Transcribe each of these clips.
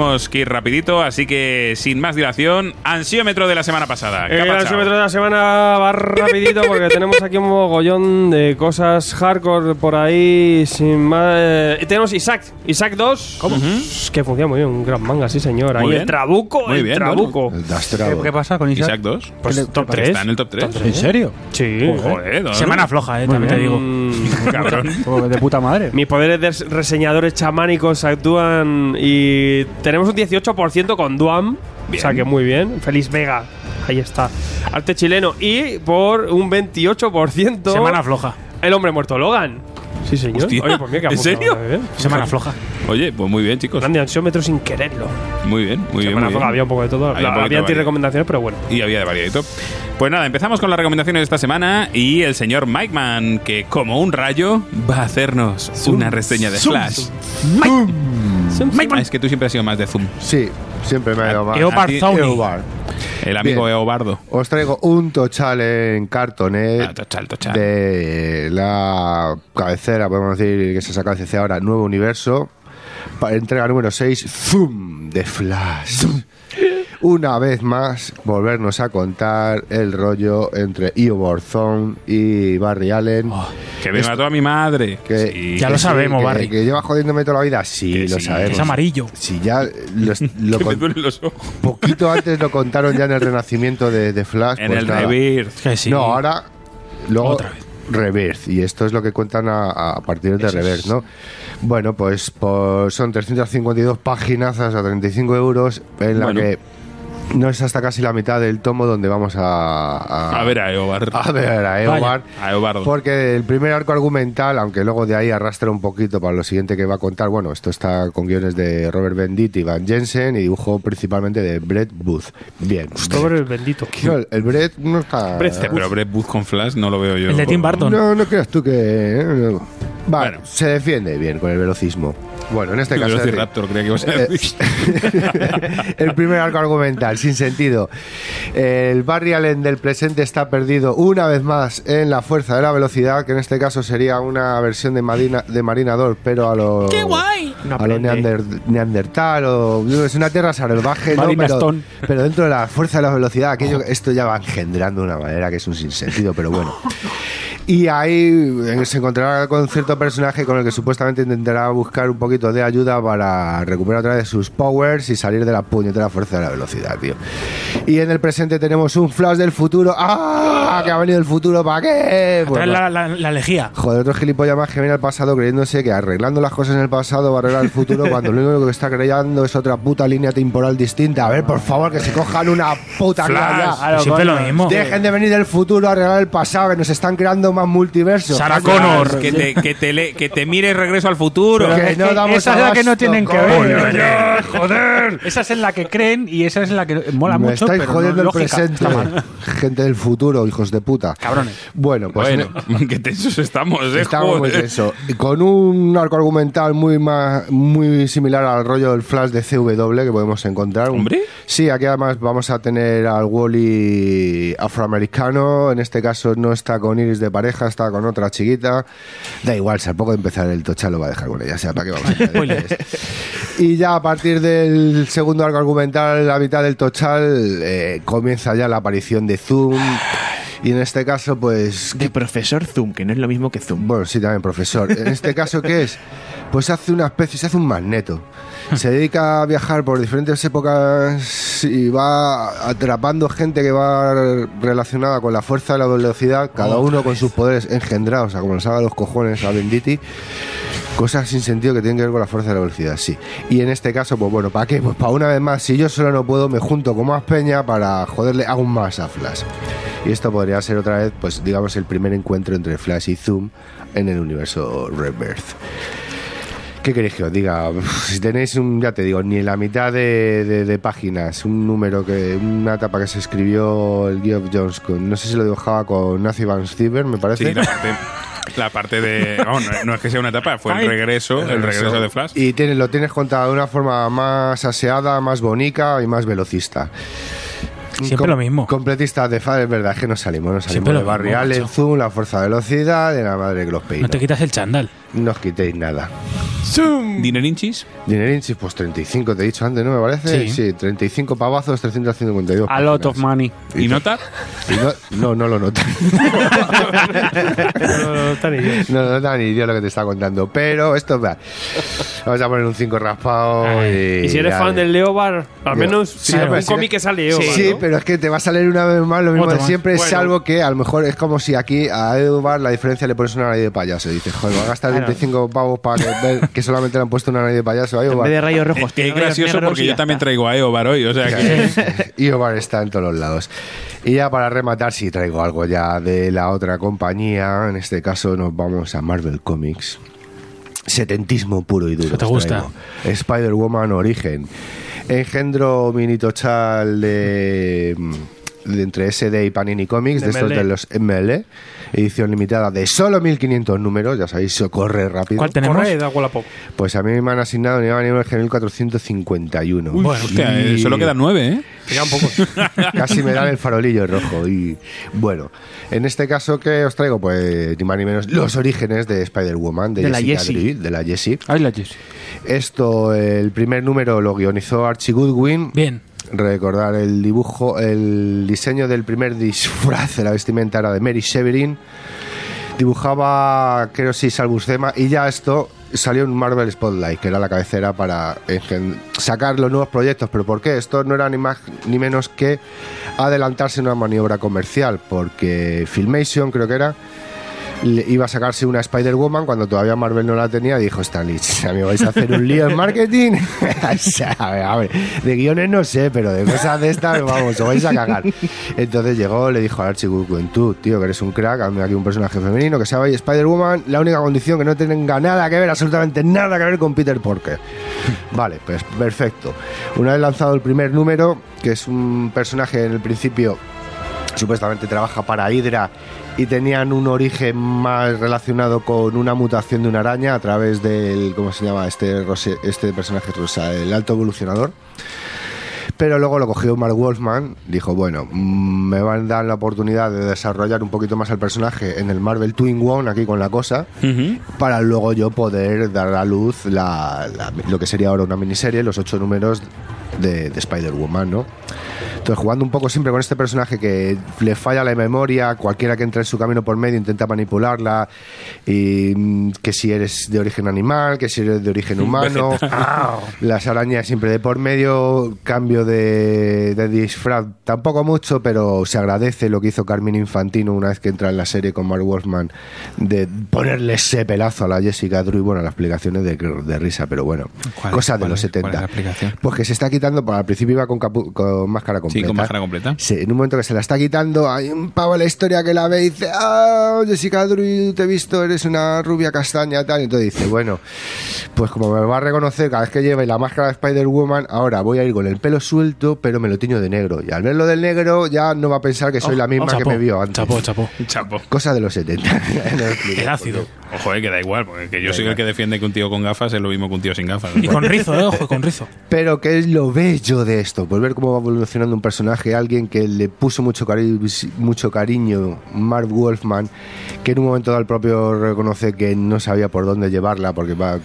tenemos que ir rapidito, así que sin más dilación, ansiómetro de la semana pasada. ¿Qué ha El pasado? ansiómetro de la semana va rapidito porque tenemos aquí un mogollón de cosas hardcore por ahí sin más. eh, tenemos Isaac, Isaac 2. ¿Cómo? Que funciona muy bien, un gran manga, sí señor. Ahí Muy el bien. Trabuco, Muy el bien, Trabuco. El ¿Qué, qué pasa con Isaac? Isaac 2. Pues ¿Qué le- top qué 3. Está en el top 3. ¿En serio? Sí. Joder, ¿no? Semana floja, eh, también te digo. Cabrón. De puta madre. Mis poderes de reseñadores chamánicos actúan y tenemos un 18% con Duam. O sea que muy bien. Feliz Vega. Ahí está. Arte chileno. Y por un 28%. Semana floja. El hombre muerto Logan. Sí, señor. Hostia, Oye, pues mira que ¿en serio? bien. Semana floja. Oye, pues muy bien, chicos. Grande ansiómetro sin quererlo. Muy bien, muy bien. Semana muy floja bien. había un poco de todo. Había había anti-recomendaciones, pero bueno. Y había de variadito. Pues nada, empezamos con las recomendaciones de esta semana y el señor Mike Man, que como un rayo va a hacernos una reseña de Flash. Ah, es que tú siempre has sido más de Zoom. Sí, siempre me ha ido mal. Eopar El amigo Bien. Eobardo. Os traigo un tochal en cartonet Ah, tochal, tochal. de la cabecera, podemos decir que se saca CC ahora, Nuevo Universo. Entrega número 6, Zoom de Flash. Una vez más, volvernos a contar el rollo entre Eobard Thawne y Barry Allen. Que me mató a mi madre. que, Sí. Ya que lo sí, sabemos, que- Barry. Que lleva jodiéndome toda la vida. Sí, Que lo sí, sabemos. Es amarillo. Si ya los- lo Que me duelen los ojos. poquito antes lo contaron ya en el renacimiento de, de Flash. En pues el nada. Rebirth. Que sí. No, ahora. Luego. Otra vez. Rebirth. Y esto es lo que cuentan a, a partir de Rebirth, ¿no? Bueno, pues, pues son 352 páginas a 35 euros, en la Bueno. que no es hasta casi la mitad del tomo donde vamos a. A ver a Eobardo. a ver a Eobard. A Eobardo. Porque el primer arco argumental, aunque luego de ahí arrastra un poquito para lo siguiente que va a contar, bueno, esto está con guiones de Robert Benditti y Van Jensen y dibujo principalmente de Brett Booth. Bien. El bendito. No, el, Brett no está... Brett, pero Brett Booth con Flash no lo veo yo. El de Tim Burton. No, no creas tú que... eh, no. Bueno. se defiende bien con el velocismo. Bueno, en este El caso... Velociraptor, creía que ibas a decir. el primer arco argumental, sin sentido. El Barry Allen del presente está perdido una vez más en la fuerza de la velocidad, que en este caso sería una versión de, Marina, de Marinador, pero a lo. ¡Qué guay! No A lo aprende. neander- neandertal o. Es una tierra salvaje, Pero, dentro de la fuerza de la velocidad, aquello, esto ya va engendrando de una manera que es un sinsentido, pero bueno. Y ahí se encontrará con cierto personaje con el que supuestamente intentará buscar un poquito de ayuda para recuperar otra vez sus powers y salir de la puñetera fuerza de la velocidad, tío. Y en el presente tenemos un flash del futuro. ¡Ah! ¿Que ha venido el futuro para qué? Pues la, la, la lejía. Joder, otro gilipollas más que viene al pasado creyéndose que arreglando las cosas en el pasado va a arreglar el futuro cuando lo único que está creando es otra puta línea temporal distinta. A ver, por favor, que se cojan una puta. Claro, siempre lo mismo. Dejen de venir del futuro a arreglar el pasado, que nos están creando más multiversos. Sarah Connor. Que te, que, te le- que te mire regreso al futuro. Pero que no damos esa es la que no tienen que ver. joder. Esa es en la que creen y esa es en la que mola Me mucho, estáis pero jodiendo no el lógica. presente. Está mal. Gente del futuro, hijos de puta. Cabrones. Bueno, pues Bueno, qué tensos estamos, ¿eh? Estamos muy. Y Con un arco argumental muy ma- muy similar al rollo del Flash de CW que podemos encontrar. ¿Hombre? Sí, aquí además vamos a tener al Wally afroamericano. En este caso no está con Iris de pareja, está con otra chiquita. Da igual, si al poco de empezar el tocha lo va a dejar con ella. O sea, ¿para qué vamos a? Y ya a partir del segundo arco argumental, la mitad del tochal, eh, comienza ya la aparición de Zoom. Y en este caso, pues De profesor Zoom, que no es lo mismo que Zoom. bueno, sí, también, profesor. En este caso, ¿qué es? Pues hace una especie, se hace un magneto. Se dedica a viajar por diferentes épocas y va atrapando gente que va relacionada con la fuerza de la velocidad, cada uno con sus poderes engendrados, o sea, como nos haga los cojones a Benditi. Cosas sin sentido que tienen que ver con la fuerza de la velocidad, sí. Y en este caso, pues bueno, ¿para qué? Pues para una vez más, si yo solo no puedo, me junto con más peña para joderle aún más a Flash. Y esto podría ser otra vez, pues digamos, el primer encuentro entre Flash y Zoom en el universo Rebirth. ¿Qué queréis que os diga? Si tenéis un, ya te digo, ni la mitad de, de- de páginas, un número que, una etapa que se escribió el Geoff Jones con, no sé si lo dibujaba con Nazi Van Stever, me parece. Sí, la parte, la parte de. no, no, no es que sea una etapa, fue el regreso, el regreso de Flash. Y tienes, lo tienes contado de una forma más aseada, más bonica y más velocista. Siempre lo mismo. Completista de Fad, es verdad, es que no salimos, no salimos Siempre de lo Allen, macho. Zoom, la fuerza de velocidad, de la madre que los. No te quitas el chandal. No os quitéis nada. ¿Dinerinchis? Dinerinchis, pues 35, te he dicho antes, ¿no? Me parece. Sí. Sí, 35 pavazos, 352. A lot of money. ¿Y nota? Y no, no, no lo notan. No, no, no, está ni yo. No, notan ni lo que te está contando. Pero esto, va. Vamos a poner un 5 raspado. Y, Y si eres fan del Leopard, al menos sí, hay hombre, un sí. cómic que sale Leopard. Sí, ¿no? pero es que te va a salir una vez más lo mismo de siempre, Bueno. salvo que a lo mejor es como si aquí a Eduard la diferencia le pones una nariz de payaso. Y dices, joder, va a gastar Claro. 25 pavos para que, ver que solamente le han puesto una nariz de payaso a En vez de Eduard. rayos rojos, Es rayos gracioso porque yo también traigo a Eobar hoy, o sea que... Eduard está en todos los lados. Y ya para rematar, si traigo algo ya de la otra compañía. En este caso nos vamos a Marvel Comics. Setentismo puro y duro. Te gusta. Spider-Woman Origen. Engendro minitochal de, de entre SD y Panini Comics, De de, estos ML. de los ML. Edición limitada de solo 1500 números, ya sabéis, se corre rápido. ¿Cuál tenemos? Corre, da Wallapop. Pues a mí me han asignado ni más ni menos que 1451. Bueno, hostia, eh, solo quedan nueve, ¿eh? Quedan pocos. Casi me dan el farolillo rojo. Y bueno, en este caso, ¿qué os traigo? Pues ni más ni menos los orígenes de Spider-Woman, de, De la Jessie. De la Jessie. Ahí la Jess. Esto, el primer número lo guionizó Archie Goodwin. Bien. Recordar el dibujo, el diseño del primer disfraz de la vestimenta era de Mary Severin. Dibujaba, creo sí, Salbuscema. Y ya esto salió en Marvel Spotlight, que era la cabecera para engen- sacar los nuevos proyectos. ¿Pero por qué? Esto no era ni más ni menos que adelantarse una maniobra comercial, porque Filmation, creo que era, iba a sacarse una Spider-Woman cuando todavía Marvel no la tenía. Dijo Stanley, a mí vais a hacer un lío en marketing. A ver, a ver, de guiones no sé, pero de cosas de estas, vamos, os vais a cagar. Entonces llegó, le dijo a Archie Goodwin, tú, tío, que eres un crack, hazme aquí un personaje femenino que sea Spider-Woman. La única condición que no tenga nada que ver, absolutamente nada que ver con Peter Parker. Vale, pues perfecto. Una vez lanzado el primer número, que es un personaje en el principio supuestamente trabaja para Hydra y tenían un origen más relacionado con una mutación de una araña a través del ¿cómo se llama este este personaje rosa el alto evolucionador. Pero luego lo cogió Mark Wolfman dijo bueno mm, me van a dar la oportunidad de desarrollar un poquito más al personaje en el Marvel Twin One aquí con la cosa para luego yo poder dar a luz la, la- lo que sería ahora una miniserie, los ocho números de, de Spider-Woman, ¿no? Entonces, jugando un poco siempre con este personaje que le falla la memoria, cualquiera que entre en su camino por medio intenta manipularla, y mm, que si eres de origen animal, que si eres de origen humano, las arañas siempre de por medio, cambio de, de disfraz, tampoco mucho, pero se agradece lo que hizo Carmine Infantino una vez que entra en la serie con Mark Wolfman, de ponerle ese pelazo a la Jessica Drew, y bueno, las explicaciones de, de risa, pero bueno, ¿Cuál- cosas de los es- cuál es 70. la explicación? Pues que se está quitando, pues al principio iba con, capu- con máscara completa. Sí, con máscara completa. Sí, en un momento que se la está quitando, hay un pavo en la historia que la ve y dice, ah, Jessica Drew, te he visto, eres una rubia castaña, tal. Y entonces dice, bueno, pues como me va a reconocer cada vez que lleve la máscara de Spider-Woman, ahora voy a ir con el pelo suelto, pero me lo tiño de negro. Y al verlo del negro, ya no va a pensar que soy la misma que Chapó, me vio antes. Chapó, chapó. Chapo. Cosa de los 70. No explico El ácido. qué. Ojo, eh, que da igual, porque que yo soy el que defiende que un tío con gafas es lo mismo que un tío sin gafas. Y con rizo, eh, ojo, con rizo. Pero ¿qué es lo bello de esto? Pues ver cómo va evolucionando un personaje, alguien que le puso mucho, cari mucho cariño, Mark Wolfman, que en un momento dado el propio reconoce que no sabía por dónde llevarla, porque va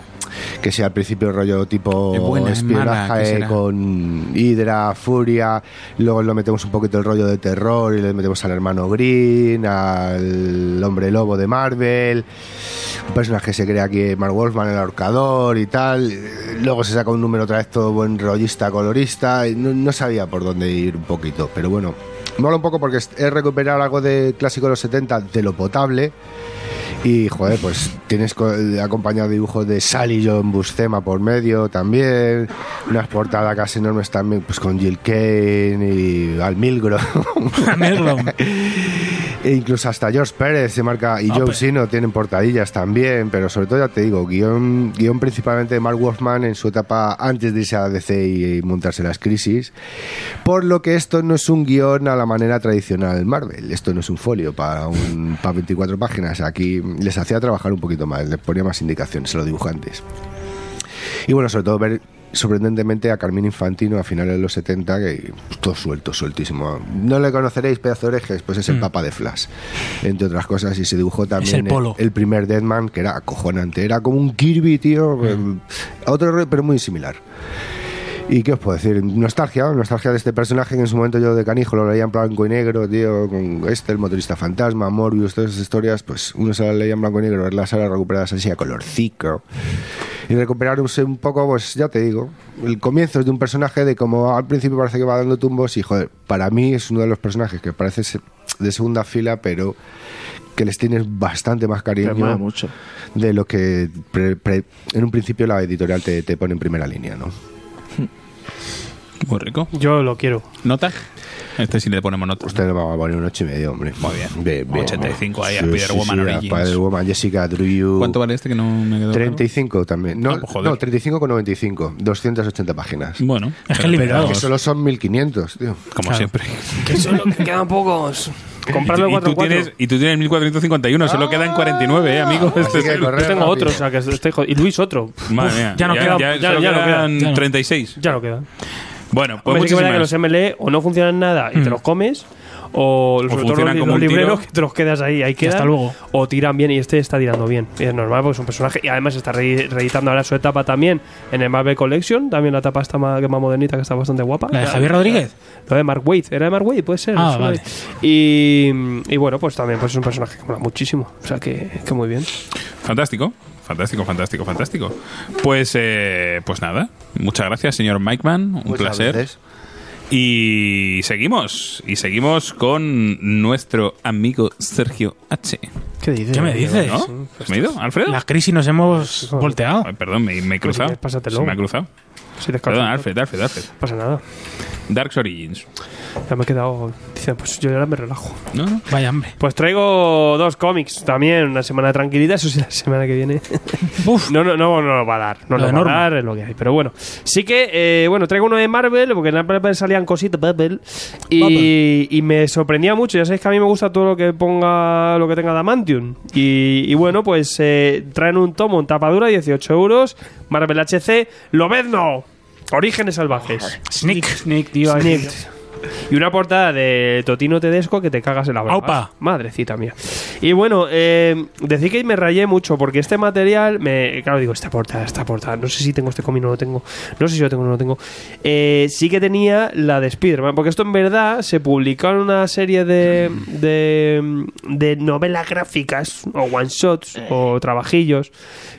que sea al principio rollo tipo Es buena, es mala, ¿qué espionaje con Hydra, Furia, luego lo metemos un poquito el rollo de terror y le metemos al hermano Green, al hombre lobo de Marvel, un personaje que se crea aquí Mark Wolfman, el ahorcador y tal. Luego se saca un número otra vez todo buen rollista, colorista. No, no sabía por dónde ir un poquito, pero bueno. Mola un poco porque es recuperar algo de clásico de los 70 de lo potable. Y joder, pues tienes co- acompañado dibujos de Sally John Buscema por medio también. Unas portadas casi enormes también, pues con Jill Kane y Al Milgro. Merlon. E incluso hasta George Pérez se marca y Joe Sino tienen portadillas también, pero sobre todo ya te digo, guion, guion principalmente de Mark Wolfman en su etapa antes de irse a DC y montarse las crisis. Por lo que esto no es un guion a la manera tradicional Marvel, esto no es un folio para, un, para 24 páginas, aquí les hacía trabajar un poquito más, les ponía más indicaciones a los dibujantes. Y bueno, sobre todo ver sorprendentemente a Carmín Infantino a finales de los 70, que pues, todo suelto, sueltísimo. No le conoceréis, pedazo de orejes, pues es el Papa de Flash, entre otras cosas, y se dibujó también el polo. el primer Deadman, que era acojonante, era como un Kirby, tío, eh, a otro pero muy similar. ¿Y qué os puedo decir? Nostalgia, nostalgia de este personaje que en su momento yo de canijo lo leía en blanco y negro, tío, con este, el motorista fantasma, Morbius, todas esas historias, pues uno se las leía en blanco y negro, verlas ahora recuperadas así a colorcico. Y recuperarse un poco, pues ya te digo, el comienzo es de un personaje de como al principio parece que va dando tumbos y, joder, para mí es uno de los personajes que parece de segunda fila, pero que les tienes bastante más cariño mucho. de lo que pre- pre- en un principio la editorial te, te pone en primera línea, ¿no? Muy rico. Yo lo quiero. ¿Nota? Este sí le ponemos nota. Usted le va a poner un 8 y medio, hombre. Muy bien. 85 ahí a Spider-Woman a Origins. Spider-Woman, Jessica Drew. ¿Cuánto vale este que no me quedó? claro? 35 también. No, Ah, pues joder. no 35 con 95. 280 páginas. Bueno, Es que limitado. Que solo son 1500, tío. como Claro. siempre. Que solo que quedan pocos. Comprarlo y, en tú 4 tienes, y tú tienes 1451, solo quedan 49, eh, amigo. Este es el- Yo tengo rápido. otro, o sea que estoy jod- Y Luis otro. Madre mía. ya no queda- ya, ya- solo ya no quedan queda, ya no. 36. Ya no queda. Bueno, pues Hombre, sí que es verdad que muchísimas. los MLE o no funcionan nada y te los comes, o, sobre todo funcionan los, como los un tiro. libreros que te los quedas ahí, ahí quedan, hasta luego. o tiran bien y este está tirando bien. Y es normal porque es un personaje y además está re- reeditando ahora su etapa también en el Marvel Collection, también la etapa está más, modernita que está bastante guapa. ¿La de Javier Rodríguez? Lo de Mark Wade, era de Mark Wade, puede ser. Ah, vale. Y, y bueno, pues también pues es un personaje que mola muchísimo. O sea que, que muy bien. Fantástico. Fantástico, fantástico, fantástico. Pues, eh, pues nada. Muchas gracias, señor Mikeman. Un Muchas placer. Y seguimos. Y seguimos con nuestro amigo Sergio H. ¿Qué dices? ¿Qué me dices? ¿No? ¿Se me ha ido, Alfredo? La crisis nos hemos volteado. Ay, perdón, me, me he Pues cruzado. sí, pásatelo. Se me ha cruzado. Si Perdón, Alfred, Alfred, Alfred. pasa nada. Dark Origins. Ya me he quedado. Dice, pues yo ahora me relajo. ¿No? no. Vaya hambre. Pues traigo dos cómics también, una semana de tranquilidad, eso sí, la semana que viene. Uf. No, no, no, no lo va a dar, no Lo lo, va a dar, es lo que hay. Pero bueno, sí que, eh, bueno, traigo uno de Marvel, porque en Marvel salían cositas, Marvel, y, y me sorprendía mucho. Ya sabéis que a mí me gusta todo lo que ponga, lo que tenga Damantium. Y, y bueno, pues eh, traen un tomo en tapadura, 18 euros, Marvel HC, Lobezno, Orígenes Salvajes. Sneak. Sneak, tío. Snicked. Y una portada de Totino Tedesco que te cagas en la. Aupa. Madrecita mía. Y bueno, eh, decir que me rayé mucho porque este material, me, claro, digo, esta portada, esta portada, no sé si tengo este cómic o no lo tengo, no sé si lo tengo o no lo tengo. Eh, sí que tenía la de Spider-Man, porque esto en verdad se publicó en una serie de, de, de novelas gráficas o one-shots o trabajillos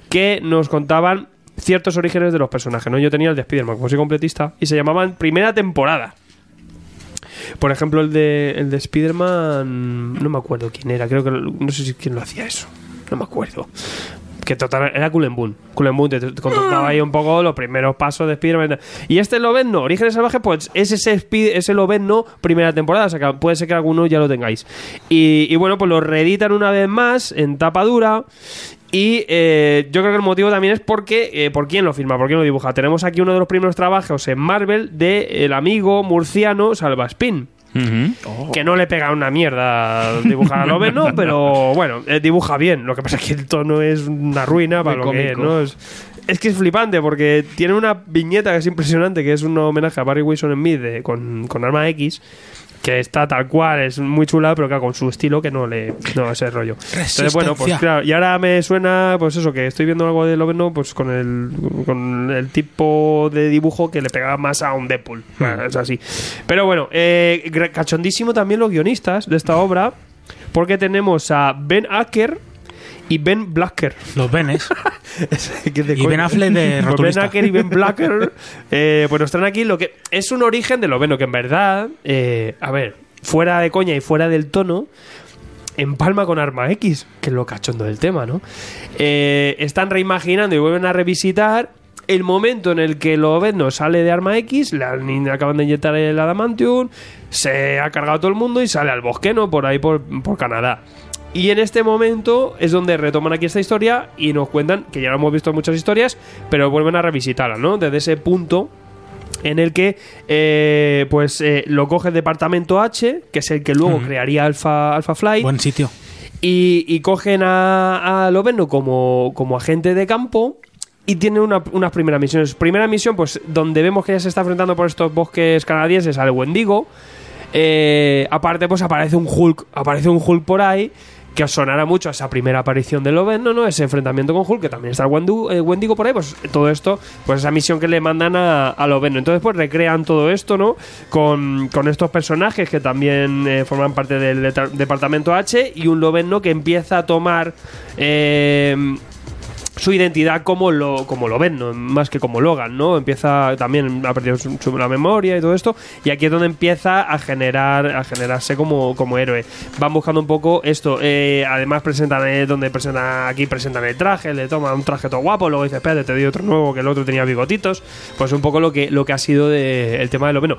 que nos contaban ciertos orígenes de los personajes. ¿no? Yo tenía el de Spider-Man como soy completista y se llamaban Primera Temporada. Por ejemplo, el de, el de Spider-Man, no me acuerdo quién era, creo que no sé si quién lo hacía eso, no me acuerdo. Que total, era Cullen Boon. Te, contaba ahí un poco los primeros pasos de Spider-Man. Y este Lobezno, Orígenes Salvajes, pues es ese, ese Lobezno primera temporada. O sea, que puede ser que alguno ya lo tengáis. Y, y bueno, pues lo reeditan una vez más en tapa dura. Y eh, yo creo que el motivo también es porque eh, por quién lo firma, por quién lo dibuja. Tenemos aquí uno de los primeros trabajos en Marvel de el amigo murciano Salvaspin. Ujú. Que no le pega una mierda dibujar a Lobezno, pero bueno, eh, dibuja bien. Lo que pasa es que el tono es una ruina para Muy lo que es. ¿no? Es, es que es flipante porque tiene una viñeta que es impresionante, que es un homenaje a Barry Wilson en Mid con, con Arma X, que está tal cual, es muy chula, pero claro, con su estilo que no le no ese rollo. Entonces, bueno, pues claro, y ahora me suena, pues eso, que estoy viendo algo de Lobezno, pues con el, con el tipo de dibujo que le pegaba más a un Deadpool. Bueno, Es así. Pero bueno, eh, cachondísimo también los guionistas de esta obra, porque tenemos a Ben Acker y Ben Blacker. Los de Y. Ben Affleck de Pues Ben y Ben Blacker eh, pues nos traen aquí lo que es un origen de lo bueno que en verdad eh, a ver fuera de coña y fuera del tono empalma con Arma X que es lo cachondo del tema ¿no? Eh, están reimaginando y vuelven a revisitar el momento en el que Lobezno sale de Arma X, niña acaban de inyectar el Adamantium, se ha cargado todo el mundo y sale al bosque, ¿no? Por ahí, por, por Canadá. Y en este momento es donde retoman aquí esta historia y nos cuentan, que ya lo hemos visto en muchas historias, pero vuelven a revisitarla, ¿no? Desde ese punto en el que eh, pues eh, lo coge el departamento H, que es el que luego crearía Alpha, Alpha Flight, Buen sitio. y, y cogen a, a Loveno como, como agente de campo y tiene una- unas primeras misiones. Primera misión, pues donde vemos que ya se está enfrentando por estos bosques canadienses al Wendigo. Eh, aparte, pues aparece un Hulk, aparece un Hulk por ahí que os sonará mucho esa primera aparición de Loven, ¿no? Ese enfrentamiento con Hulk, que también está Wendu- eh, Wendigo por ahí, pues todo esto, pues esa misión que le mandan a, a Loven. Entonces, pues recrean todo esto, ¿no? Con, con estos personajes que también eh, forman parte del departamento H y un Loveno que empieza a tomar eh, su identidad como lo como lo ven, ¿no? más que como Logan, ¿no? Empieza también a perder su, la memoria y todo esto, y aquí es donde empieza a generar a generarse como, como héroe. Van buscando un poco esto. eh, además presentan eh, donde presentan aquí presentan el traje, le toman un traje todo guapo, luego dice, espérate, te doy otro nuevo que el otro tenía bigotitos. Pues un poco lo que lo que ha sido de- el tema de lo bueno.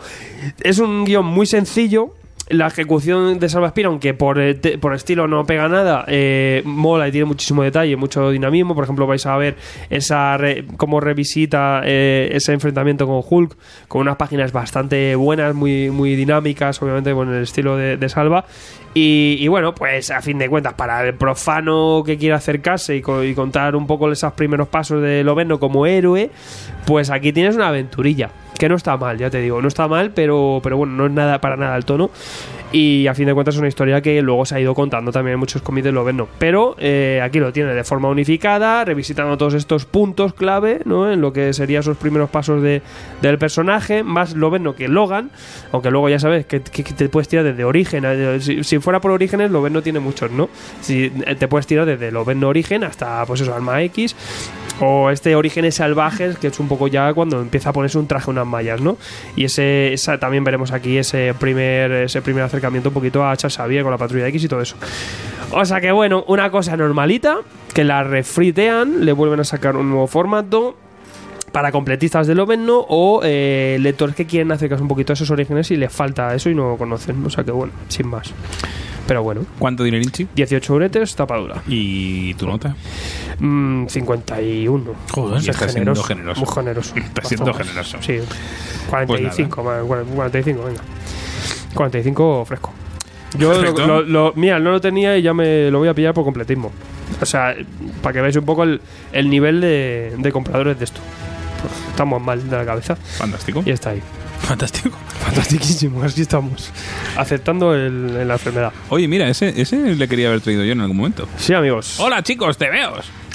Es un guion muy sencillo. La ejecución de Salva Spira, aunque por, por estilo no pega nada, eh, mola y tiene muchísimo detalle, mucho dinamismo. Por ejemplo, vais a ver esa re- cómo revisita eh, ese enfrentamiento con Hulk, con unas páginas bastante buenas, muy, muy dinámicas, obviamente con el estilo de, Salva. Y, bueno, pues a fin de cuentas, para el profano que quiera acercarse y, y contar un poco esos primeros pasos de Loveno como héroe, pues aquí tienes una aventurilla. Que no está mal, ya te digo, no está mal, pero, pero bueno, no es nada para nada el tono. Y a fin de cuentas es una historia que luego se ha ido contando también en muchos cómics de Loveno. Pero eh, aquí lo tiene de forma unificada, revisitando todos estos puntos clave, ¿no? En lo que serían esos primeros pasos de, del personaje, más Loveno que Logan. Aunque luego ya sabes que, te puedes tirar desde origen. eh, Si, si fuera por orígenes, Loveno tiene muchos, ¿no? Si, eh, te puedes tirar desde Loveno origen hasta, pues eso, Alma X. O este Orígenes Salvajes, que es un poco ya cuando empieza a ponerse un traje, unas mallas, ¿no? Y ese, esa, también veremos aquí ese primer, ese primer acercamiento un poquito a Charles Xavier con la Patrulla X y todo eso. O sea que bueno, una cosa normalita, que la refritean, le vuelven a sacar un nuevo formato para completistas del Loveno o eh, lectores que quieren acercarse un poquito a esos orígenes y les falta eso y no lo conocen. O sea que bueno, sin más. Pero bueno, ¿Cuánto dinerinchi? 18 euretes, tapadura. ¿Y tu nota? Mm, 51. Joder, estás siendo generoso. Muy generoso. Estás siendo generoso. Sí. 45, más, 45, venga. 45 fresco. Yo, lo, lo- lo- mira, no lo tenía y ya me lo voy a pillar por completismo. O sea, para que veáis un poco el, el nivel de, de compradores de esto. Pues, estamos mal de la cabeza Fantástico. y está ahí. Fantástico. Fantastiquísimo, así estamos. Aceptando el- la enfermedad. Oye, mira, ese, ese le quería haber traído yo en algún momento. Sí, amigos. Hola, chicos, te veo.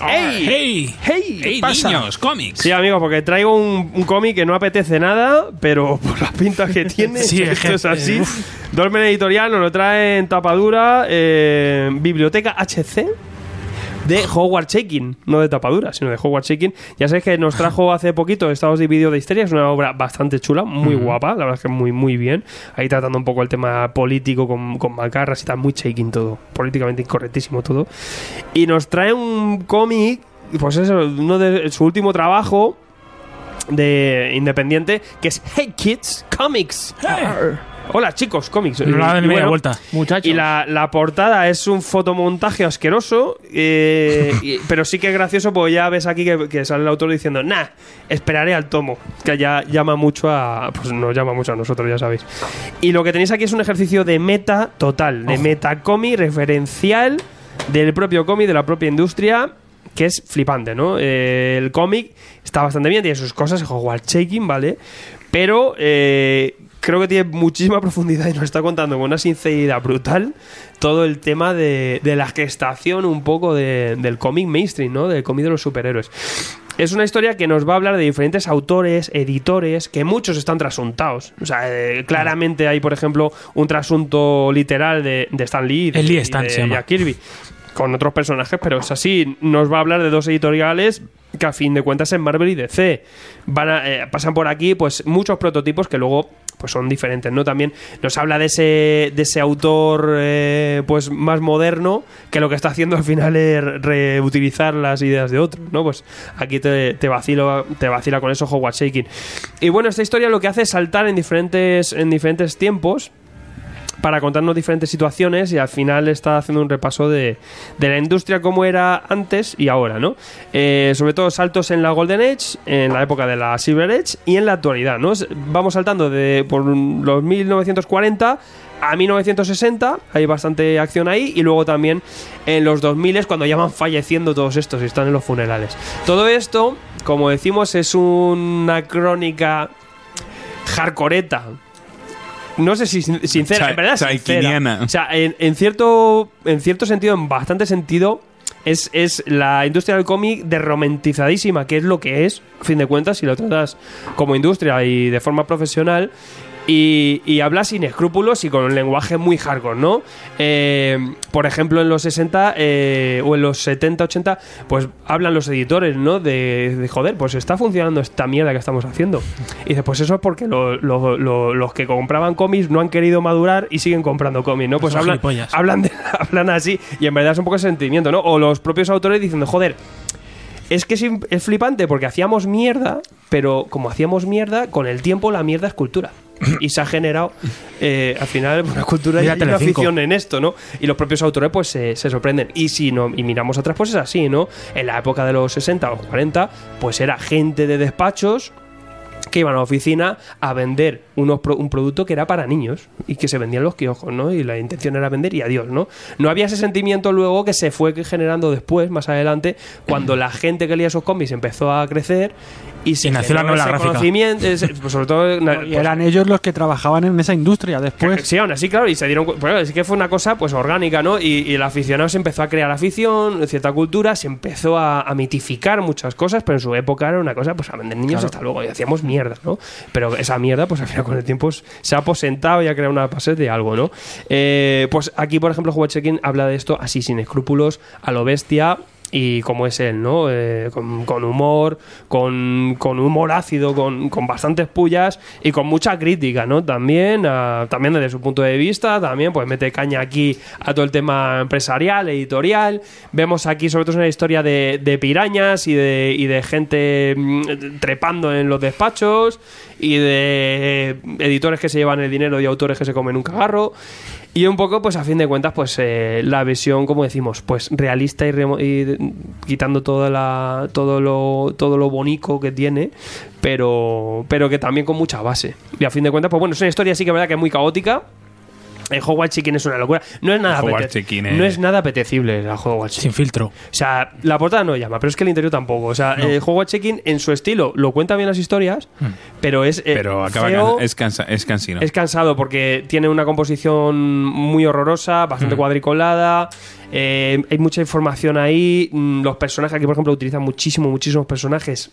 ¡Ey! ¡Hey! ¡Hey! ¡Hey, pasa? niños! ¡Cómics! Sí, amigos, porque traigo un, un cómic que no apetece nada, pero por las pintas que tiene, Sí, es esto que- es así. uf. Dolmen Editorial nos lo trae en tapadura, eh, Biblioteca HC de Howard Shaking, no de tapadura, sino de Howard Shaking. Ya sabéis que nos trajo hace poquito Estados Divididos de Histeria, es una obra bastante chula, muy guapa, la verdad es que muy, muy bien. Ahí tratando un poco el tema político con, con macarras y tal, muy Shaking todo, políticamente incorrectísimo todo. Y nos trae un cómic, pues eso, uno de su último trabajo de independiente, que es Hey Kids Comics. Hola chicos, cómics. No la media bueno, vuelta. Muchachos. y la, la portada es un fotomontaje asqueroso, eh, y- pero sí que es gracioso porque ya ves aquí que, que sale el autor diciendo, nah, esperaré al tomo, que ya llama mucho a... pues nos llama mucho a nosotros, ya sabéis. Y lo que tenéis aquí es un ejercicio de meta total, de meta cómic referencial del propio cómic, de la propia industria, que es flipante, ¿no? Eh, el cómic está bastante bien, tiene sus cosas, es Howard Shaking, ¿vale? Pero eh, creo que tiene muchísima profundidad y nos está contando con una sinceridad brutal todo el tema de, de la gestación un poco de- del cómic mainstream, ¿no? Del cómic de los superhéroes. Es una historia que nos va a hablar de diferentes autores, editores, que muchos están trasuntados. O sea, eh, claramente hay, por ejemplo, un trasunto literal de, de Stan Lee y de, El Lee y Stan de se llama. Jack Kirby con otros personajes, pero es así. Nos va a hablar de dos editoriales que a fin de cuentas en Marvel y DC. Van a, eh, pasan por aquí pues muchos prototipos que luego pues son diferentes, ¿no? También nos habla de ese, de ese autor eh, pues más moderno que lo que está haciendo al final es reutilizar las ideas de otros, ¿no? Pues aquí te, te, vacilo, te vacila con eso Howard Shaking. Y bueno, esta historia lo que hace es saltar en diferentes, en diferentes tiempos para contarnos diferentes situaciones y al final está haciendo un repaso de, de la industria como era antes y ahora, ¿no? Eh, sobre todo saltos en la Golden Age, en la época de la Silver Age y en la actualidad, ¿no? Vamos saltando de por los 1940 a 1960, hay bastante acción ahí, y luego también en los 2000 es cuando ya van falleciendo todos estos y están en los funerales. Todo esto, como decimos, es una crónica hardcoreta. No sé si sin- sincera, en verdad sincera. O sea, en, en cierto, en cierto sentido, en bastante sentido, es, es la industria del cómic derromantizadísima, que es lo que es, a fin de cuentas, si lo tratas como industria y de forma profesional. Y, y habla sin escrúpulos y con un lenguaje muy hardcore, ¿no? Eh, por ejemplo, en los 60 eh, o en los 70, 80, pues hablan los editores, ¿no? De, de, joder, pues está funcionando esta mierda que estamos haciendo. Y dice, pues eso es porque lo- lo- lo- los que compraban cómics no han querido madurar y siguen comprando cómics, ¿no? Pues son hablan, hablan, de- hablan así y en verdad es un poco ese sentimiento, ¿no? O los propios autores diciendo, joder, es que es, flipante porque hacíamos mierda, pero como hacíamos mierda, con el tiempo la mierda es cultura. Y se ha generado eh, al final una cultura y Mira hay una Telecinco. afición en esto, ¿no? Y los propios autores pues se, se sorprenden. Y si no, y miramos atrás, pues es así, ¿no? En la época de los 60 o 40, pues era gente de despachos que iban a la oficina a vender unos pro- un producto que era para niños y que se vendía en los kioscos, ¿no? Y la intención era vender y adiós, ¿no? No había ese sentimiento luego que se fue generando después, más adelante, cuando la gente que leía esos cómics empezó a crecer y se Y nació la novela gráfica. conocimiento, ese- pues sobre todo Y eran ellos los que trabajaban en esa industria después. Sí, aún así, claro, y se dieron Bueno, es que fue una cosa pues orgánica, ¿no? Y, y el aficionado se empezó a crear afición, cierta cultura, se empezó a, a mitificar muchas cosas, pero en su época era una cosa, pues a vender niños hasta luego, y hacíamos mierda, ¿no? Pero esa mierda, pues al final con el tiempo se ha aposentado y ha creado una base de algo, ¿no? Eh, pues aquí, por ejemplo, Check-in habla de esto así, sin escrúpulos, a lo bestia. Y como es él, ¿no? Eh, con, con humor, con, con humor ácido, con, con bastantes pullas y con mucha crítica, ¿no? También, ah, también desde su punto de vista, también pues mete caña aquí a todo el tema empresarial, editorial. Vemos aquí sobre todo una historia de, de pirañas y de, y de gente mm, trepando en los despachos y de editores que se llevan el dinero y autores que se comen un cagarro. Y un poco, pues a fin de cuentas, pues eh, la visión, como decimos, pues realista y, y quitando toda la, todo lo todo lo bonito que tiene, pero pero que también con mucha base. Y a fin de cuentas, pues bueno, es una historia sí que verdad que es muy caótica. El Hogwarts Chicken es una locura. No es nada, Hogwarts Chicken es- no es nada apetecible la Hogwarts Chicken. Sin filtro. O sea, la portada no llama, pero es que el interior tampoco. O sea, el juego check-in en su estilo lo cuenta bien las historias, pero es. eh, Pero acaba feo, can- es, cansa- es cansino. es cansado porque tiene una composición muy horrorosa, bastante cuadriculada. eh, hay mucha información ahí. mm, Los personajes aquí, por ejemplo, utilizan muchísimo, muchísimos personajes.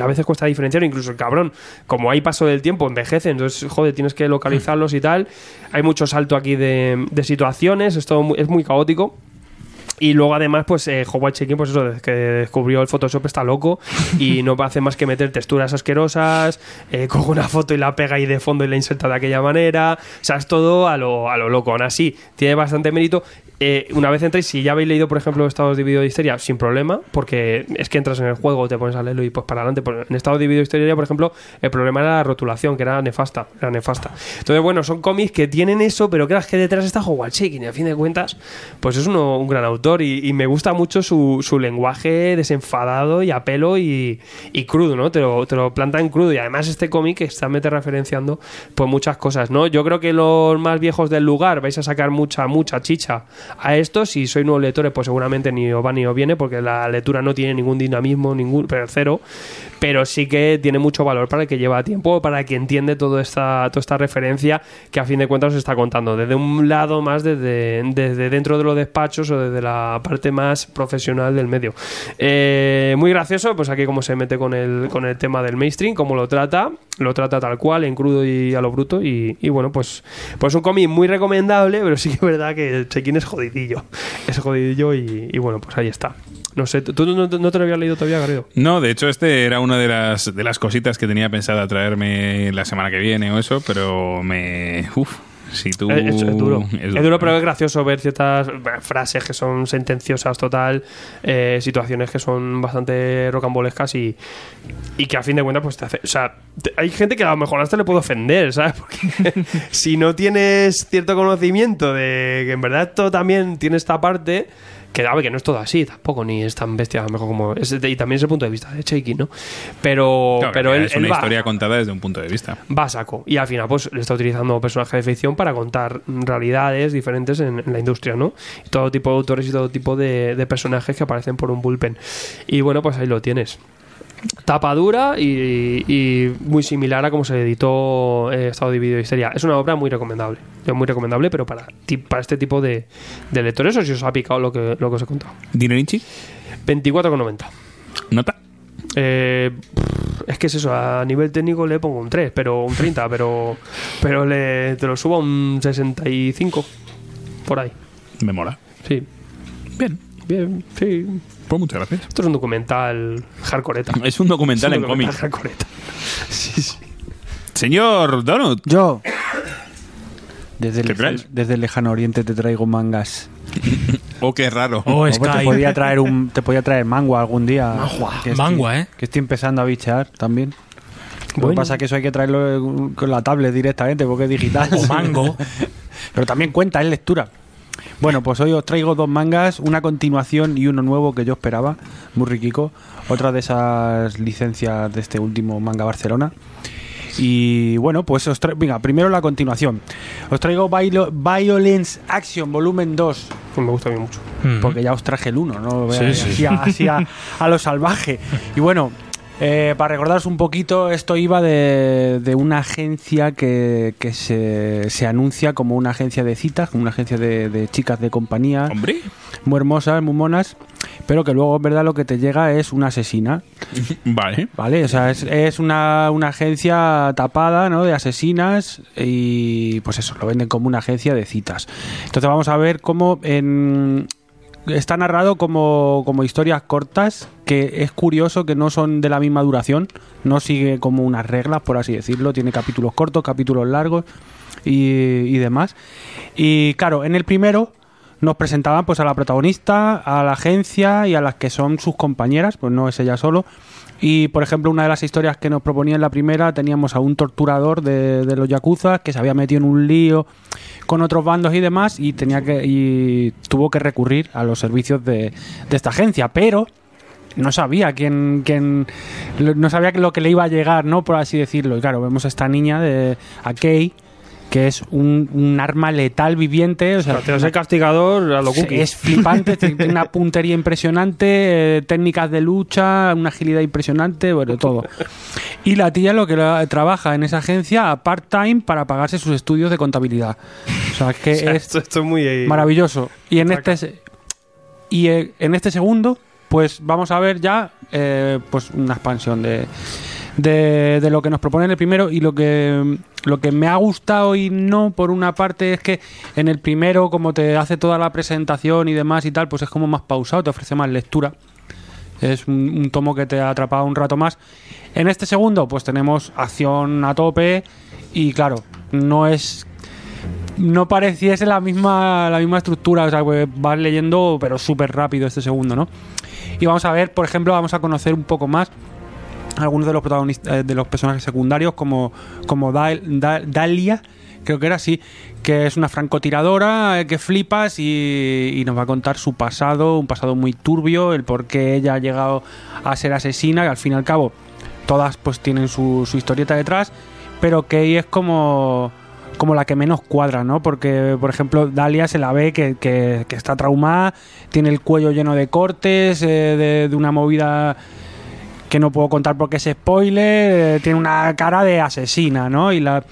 A veces cuesta diferenciar, incluso el cabrón, como hay paso del tiempo, envejece, entonces, joder, tienes que localizarlos y tal. Hay mucho salto aquí de, situaciones, es todo es muy caótico. Y luego además, pues eh, Chicken, pues eso, desde que descubrió el Photoshop está loco y no hace más que meter texturas asquerosas, eh, coge una foto y la pega ahí de fondo y la inserta de aquella manera. O sea, es todo a lo, a lo loco. Aún así, tiene bastante mérito. Eh, una vez entréis, si ya habéis leído, por ejemplo, Estados de Video de Histeria, sin problema, porque es que entras en el juego, te pones a leerlo y pues para adelante. Pues, en Estados de Video de Histeria, por ejemplo, el problema era la rotulación, que era nefasta. Era nefasta. Entonces, bueno, son cómics que tienen eso, pero es que detrás está Hogwarts Chicken y a fin de cuentas, pues es uno, un gran autor y, me gusta mucho su, lenguaje desenfadado y a pelo y, crudo, ¿no? Te lo, te lo planta en crudo y además este cómic está mete referenciando pues muchas cosas, ¿no? Yo creo que los más viejos del lugar vais a sacar mucha, mucha chicha a esto. Si sois nuevos lectores, pues seguramente ni os va ni os viene porque la lectura no tiene ningún dinamismo, ningún, pero cero. Pero sí que tiene mucho valor para el que lleva tiempo, para el que entiende toda esta, toda esta referencia que a fin de cuentas os está contando. Desde un lado más, desde, desde dentro de los despachos o desde la parte más profesional del medio. Eh, muy gracioso, pues aquí como se mete con el, con el tema del mainstream, cómo lo trata, lo trata tal cual, en crudo y a lo bruto. Y, bueno, pues, pues un cómic muy recomendable, pero sí que es verdad que el check-in es jodidillo. Es jodidillo y, y bueno, pues ahí está. No sé, ¿tú no, no te lo habías leído todavía, Garrido? No, de hecho, este era una de las, de las cositas que tenía pensada traerme la semana que viene o eso, pero me. Uf, si tú. Es, es duro. es Es duro, pero es gracioso ver ciertas eh, frases que son sentenciosas total, eh, situaciones que son bastante rocambolescas y, y que a fin de cuentas pues te hace... O sea, te- hay gente que a lo mejor hasta le puede ofender, ¿sabes? Porque si no tienes cierto conocimiento de que en verdad esto también tiene esta parte Que, a ver, que no es todo así tampoco, ni es tan bestia, mejor como. es y también es el punto de vista de Cheiki, ¿no? Pero, Claro, pero él, es él una va, historia contada desde un punto de vista. va a saco. Y al final, pues le está utilizando personajes de ficción para contar realidades diferentes en, en la industria, ¿no? Y todo tipo de autores y todo tipo de, de personajes que aparecen por un bullpen. Y bueno, pues ahí lo tienes. Tapa dura y, y muy similar a como se editó eh, Estado Dividido de Histeria. Es una obra muy recomendable. Es muy recomendable, pero para, ti- para este tipo de, de lectores, o si os ha picado lo que, lo que os he contado. Dinerinchi, 24,90. nota. Eh, es que es eso, a nivel técnico le pongo un 3, pero un 30, pero pero le, te lo subo a un 65 por ahí. Me mola. Sí, Bien. bien, sí. Pues muchas gracias. Esto es un documental hardcoreta. Es un documental Es en un cómic. hardcoreta. Sí, sí. Señor Donut, Yo. Desde el, ¿Qué traes? desde el lejano oriente te traigo mangas. oh, qué raro. Oh, O pues te Sky. podía traer un te podía traer mangua algún día. Que estoy- Mangua, ¿eh? Que estoy empezando a bichear también. Lo que Bueno. pasa es que eso hay que traerlo con la tablet directamente porque es digital. O mango. Pero también cuenta, es lectura. Bueno, pues hoy os traigo dos mangas, una continuación y uno nuevo que yo esperaba, muy riquico. Otra de esas licencias de este último manga Barcelona. Y bueno, pues os traigo. Venga, primero la continuación. Os traigo Viol- Violence Action Volumen 2. Me gusta a mí mucho. Mm. Porque ya os traje el 1, ¿no? Sí, sí. Así, a, así a- a lo salvaje. Y bueno, eh, para recordaros un poquito, esto iba de, de una agencia que, que se, se anuncia como una agencia de citas, como una agencia de, de chicas de compañía, Hombre. muy hermosas, muy monas, pero que luego en verdad lo que te llega es una asesina. Vale. ¿Vale? O sea, es, es una, una agencia tapada, ¿no? De asesinas y pues eso, lo venden como una agencia de citas. Entonces vamos a ver cómo en... Está narrado como, como historias cortas, que es curioso que no son de la misma duración, no sigue como unas reglas, por así decirlo, tiene capítulos cortos, capítulos largos y, y demás. Y claro, en el primero nos presentaban pues a la protagonista, a la agencia y a las que son sus compañeras, pues no es ella solo. Y por ejemplo, una de las historias que nos proponía en la primera, teníamos a un torturador de, los yakuza que se había metido en un lío con otros bandos y demás y tenía que y tuvo que recurrir a los servicios de, de esta agencia, pero no sabía quién, quién no sabía lo que le iba a llegar, ¿no? Por así decirlo. Y claro, vemos a esta niña de a Kei, que es un, un arma letal viviente, o sea, Tras el castigador a lo cookie. Es flipante, tiene una puntería impresionante, eh, técnicas de lucha, una agilidad impresionante, bueno, todo. Y la tía lo que la- trabaja en esa agencia a part-time para pagarse sus estudios de contabilidad. O sea, que O sea, es esto, esto es muy eh, maravilloso. Y en este y eh, en este segundo, pues vamos a ver ya eh, pues una expansión de, de, de lo que nos propone en el primero y lo que lo que me ha gustado y no por una parte es que en el primero como te hace toda la presentación y demás y tal pues es como más pausado te ofrece más lectura es un, tomo que te ha atrapado un rato más en este segundo pues tenemos acción a tope y claro no es no pareciese la misma la misma estructura, o sea, pues vas leyendo pero súper rápido este segundo, ¿no? Y vamos a ver, por ejemplo, vamos a conocer un poco más algunos de los protagonistas eh, de los personajes secundarios como como Dal- Dal- Dalia, creo que era así, que es una francotiradora eh, que flipas y, y nos va a contar su pasado, un pasado muy turbio, el por qué ella ha llegado a ser asesina, y al fin y al cabo todas pues tienen su, su historieta detrás, pero Kei es como como la que menos cuadra, ¿no? Porque, por ejemplo, Dalia se la ve que, que- que está traumada, tiene el cuello lleno de cortes, eh, de, de una movida que no puedo contar porque es spoiler, eh, tiene una cara de asesina, ¿no? Y, la,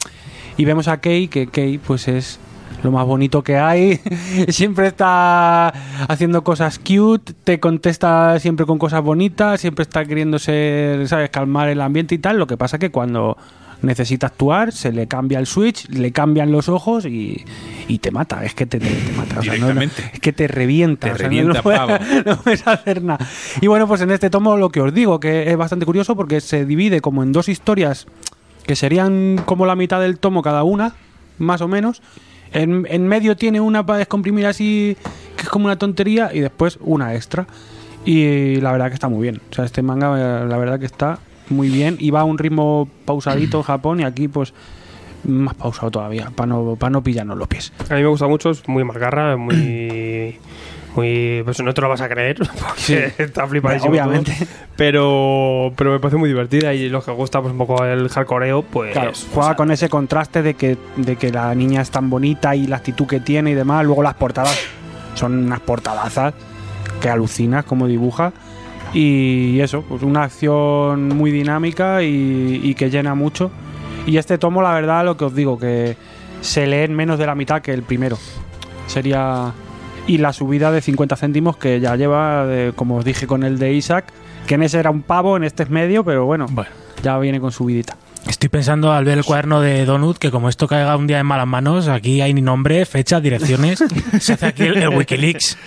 y vemos a Kei, que Kei pues es lo más bonito que hay, siempre está haciendo cosas cute, te contesta siempre con cosas bonitas, siempre está queriendo ser, ¿sabes?, calmar el ambiente y tal, lo que pasa que cuando necesita actuar, se le cambia el switch, le cambian los ojos y, y te mata, es que te, te- te mata, o sea, no- no- Directamente. es que te revienta, Te o sea, no- revienta, no, puedes- no puedes hacer nada. Y bueno, pues en este tomo lo que os digo, que es bastante curioso porque se divide como en dos historias que serían como la mitad del tomo cada una, más o menos. En, en medio tiene una para descomprimir así, que es como una tontería, y después una extra. Y la verdad que está muy bien. O sea, este manga, eh, la verdad que está muy bien. Y va a un ritmo pausadito en Japón, y aquí, pues, más pausado todavía, para no, para no pillarnos los pies. A mí me gusta mucho, es muy margarra, es muy, muy. Pues no te lo vas a creer, porque está flipadísimo. Obviamente. todo. Pero, pero me parece muy divertida y los que gusta pues, un poco el hardcoreo, pues. Claro, o juega sea, con ese contraste de que, de que la niña es tan bonita y la actitud que tiene y demás. Luego las portadas son unas portadazas que alucinas como dibuja. Y eso, pues una acción muy dinámica y, y que llena mucho. Y este tomo, la verdad, lo que os digo, que se lee en menos de la mitad que el primero. Sería. Y la subida de 50 céntimos que ya lleva, de- como os dije con el de Isaac, que en ese era un pavo, en este es medio, pero bueno, Bueno. ya viene con subidita. Estoy pensando al ver el cuaderno de Donut que como esto caiga un día en malas manos, aquí hay nombre, fecha, direcciones. se hace aquí el, el Wikileaks.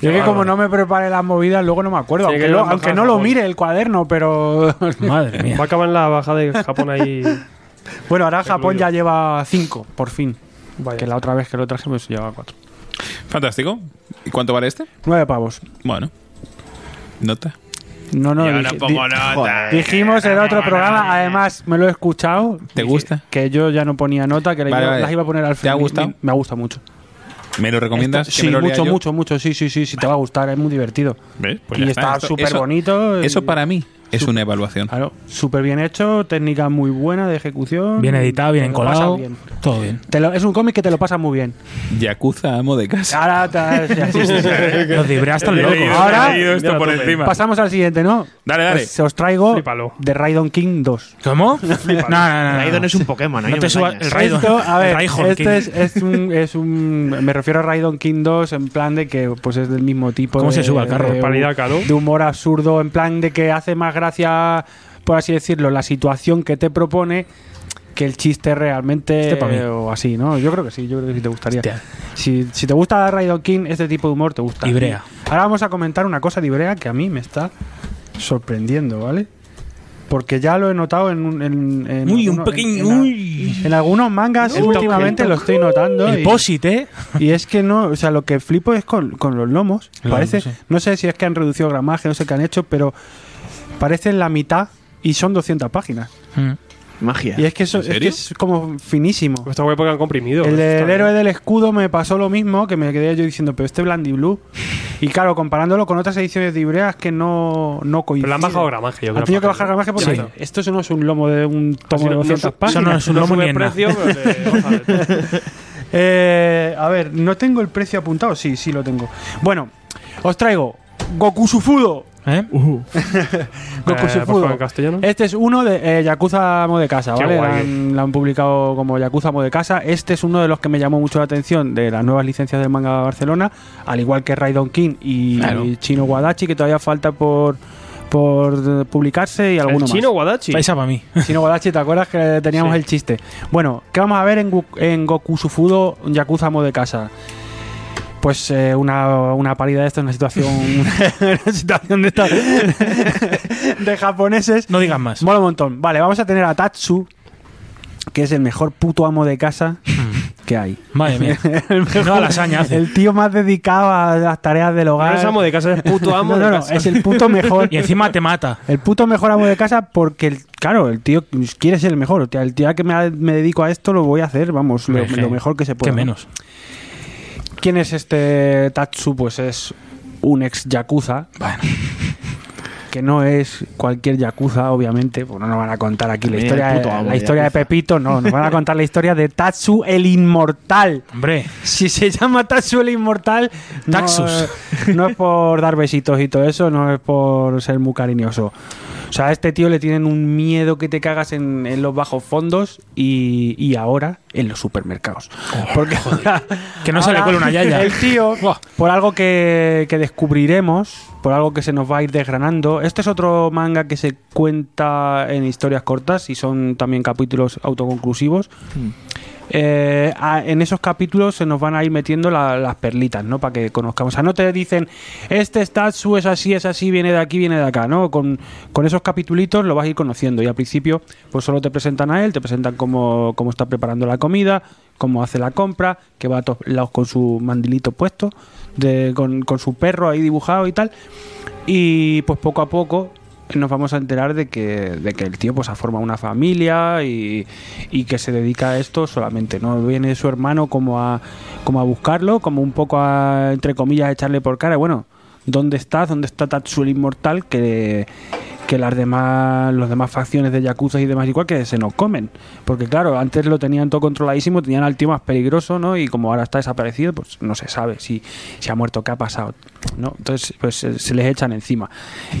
Yo que como no me prepare las movidas, luego no me acuerdo. Aunque, lo- no lo mire el cuaderno, pero. Madre mía. Va a acabar en la bajada de Japón ahí. bueno, ahora Japón ya lleva 5, por fin. Vaya. Que la otra vez que lo traje, pues llevaba 4. Fantástico. ¿Y cuánto vale este? 9 pavos. Bueno. Nota. No, no, Yo dij- no di- pongo nota. dijimos en otro programa, además me lo he escuchado. ¿Te gusta? Que yo ya no ponía nota, que Vale, yo vale. las iba a poner al ¿Te ha gustado? Me, me ha gustado mucho. ¿Me lo recomiendas? Esto- que sí, me lo lea mucho, yo? mucho, mucho. Sí, sí, sí, sí, te va a gustar, es muy divertido. ¿Ves? Pues y está Esto- súper bonito. Eso y- para mí es una evaluación. Claro, súper bien hecho, técnica muy buena de ejecución. Bien editado, bien encolado. bien. Todo bien. Te lo- es un cómic que te lo pasas muy bien. Yakuza amo de casa. Ahora te- sí, sí, sí. Los libreas tan He locos. leído- Ahora- esto por encima. pasamos al siguiente, ¿no? Dale, dale. Pues os traigo. The Raidon King 2. ¿Cómo? No, no, no. no. Raidon es un Pokémon, No no te subas el Raidon. Esto, a ver, Raidon este King. es, es un, es un. Me refiero a Raidon King 2 en plan de que pues es del mismo tipo. ¿Cómo de- se sube al carro? De, de humor absurdo, en plan de que hace más gracia, por así decirlo, la situación que te propone que el chiste realmente Este mí. o así, ¿no? Yo creo que sí, yo creo que sí te gustaría. Si, si te gusta Raidon King, este tipo de humor te gusta. Ibrea. Ahora vamos a comentar una cosa de Ibrea que a mí me está sorprendiendo, ¿vale? Porque ya lo he notado en un. En, en Uy, un alguno- pequeño. en- en- Uy. en algunos mangas últimamente lo estoy notando. El y, POSIT, ¿eh? y es que no, o sea, lo que flipo es con, con los lomos. El Parece, no sé si es que han reducido gramaje, no sé qué han hecho, pero parecen la mitad y son 200 páginas. Mm. Magia. Y es que, eso, ¿En es, que serio? es como finísimo. Esta web porque han comprimido. El del héroe del escudo me pasó lo mismo, que me quedé yo diciendo, pero este Blandy Blue. Y claro, comparándolo con otras ediciones de Ibrea, es que no, no Pero coincide. le han bajado gramaje, yo creo. Han tenido que bajar gramaje porque Sí. esto no es un lomo de un tomo Así de no- 200 no- páginas. Eso no es un lomo sube ni en nada. precio, pero de. Eh, a ver, ¿no tengo el precio apuntado? Sí, sí lo tengo. Bueno, os traigo Goku Sufudo. ¿Eh? Goku Eh, por Sufudo. favor, en castellano. Este es uno de eh, Yakuza Amo de Casa, Qué ¿vale? La han, la han publicado como Yakuza Amo de Casa. Este es uno de los que me llamó mucho la atención de las nuevas licencias del manga de Barcelona, al igual que Raidon King y, Claro. y Chino Wadachi, que todavía falta por, por eh, publicarse y alguno El más. chino Wadachi. Paisa para mí. Chino Wadachi, ¿te acuerdas que teníamos Sí. el chiste? Bueno, ¿qué vamos a ver en, Gu- en Goku Sufudo Yakuza Amo de Casa? Pues eh, una, una parida de esto, una situación, una situación de, esta- de japoneses. No digas más. Mola un montón. Vale, vamos a tener a Tatsu, que es el mejor puto amo de casa que hay. Madre mía. el, mejor- No lasaña hace. el tío más dedicado a las tareas del No hogar. es amo de casa, es puto amo No, no, de no, casa. es el puto mejor. Y encima te mata. El puto mejor amo de casa porque, el, claro, el tío quiere ser el mejor. El tío que me, me dedico a esto lo voy a hacer, vamos, lo, mejor que se pueda. Que ¿no? ¿Quién es este Tatsu? Pues es un ex Yakuza. Que no es cualquier Yakuza, obviamente, pues no nos van a contar aquí la historia, puto la historia de. Pepito, no, nos van a contar la historia de Tatsu el Inmortal. Hombre. Si se llama Tatsu el Inmortal, Taxus. no es por dar besitos y todo eso, no es por ser muy cariñoso. O sea, a este tío le tienen un miedo que te cagas en, en los bajos fondos y, y ahora en los supermercados. Porque Que no se le ahora cuele una yaya. El tío, por algo que, que descubriremos, por algo que se nos va a ir desgranando. Este es otro manga que se cuenta en historias cortas y son también capítulos autoconclusivos. Eh, en esos capítulos se nos van a ir metiendo la- las perlitas, ¿no? Para que conozcamos. O sea, no te dicen, este Statsu es así, es así, viene de aquí, viene de acá, ¿no? Con, con esos capitulitos lo vas a ir conociendo. Y al principio, pues solo te presentan a él, te presentan cómo, cómo está preparando la comida, cómo hace la compra, que va a todos lados con su mandilito puesto, de, con, con su perro ahí dibujado y tal. Y pues poco a poco nos vamos a enterar de que, de que el tío pues ha formado una familia y, y que se dedica a esto solamente. No viene su hermano como a, como a buscarlo, como un poco a, entre comillas, a echarle por cara. Bueno, ¿dónde estás? ¿Dónde está Tatsuo el inmortal? Que, que las demás, los demás facciones de Yakuza y demás igual que se nos comen. Porque claro, antes lo tenían todo controladísimo, tenían al tío más peligroso, ¿no? Y como ahora está desaparecido, pues no se sabe si, si ha muerto, qué ha pasado, ¿no? Entonces, pues se, les echan encima.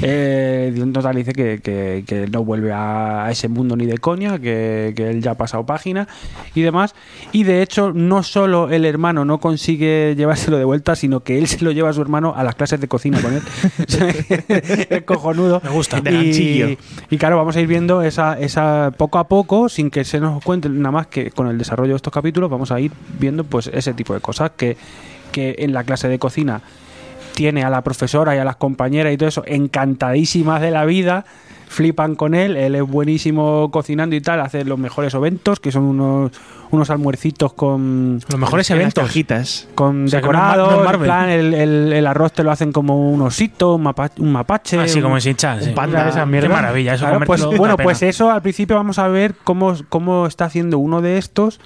Eh, total dice que, que- que no vuelve a, ese mundo ni de coña, que, que él ya ha pasado página y demás. Y de hecho, no solo el hermano no consigue llevárselo de vuelta, sino que él se lo lleva a su hermano a las clases de cocina con él. Es cojonudo. Me gusta. De y claro, vamos a ir viendo esa, esa poco a poco, sin que se nos cuente nada más que con el desarrollo de estos capítulos, vamos a ir viendo pues ese tipo de cosas que, que en la clase de cocina tiene a la profesora y a las compañeras y todo eso encantadísimas de la vida, flipan con él, él es buenísimo cocinando y tal, hace los mejores eventos, que son unos, unos almuercitos con, Los mejores eventos. cajitas. con O sea, decorados, plan, el, el- el arroz te lo hacen como un osito, un, mapa- un mapache. Así un- como en Shin-Chan. sí. panda, esa Qué mierda. maravilla. Eso Claro, pues, bueno, pues eso al principio vamos a ver cómo, cómo está haciendo uno de estos,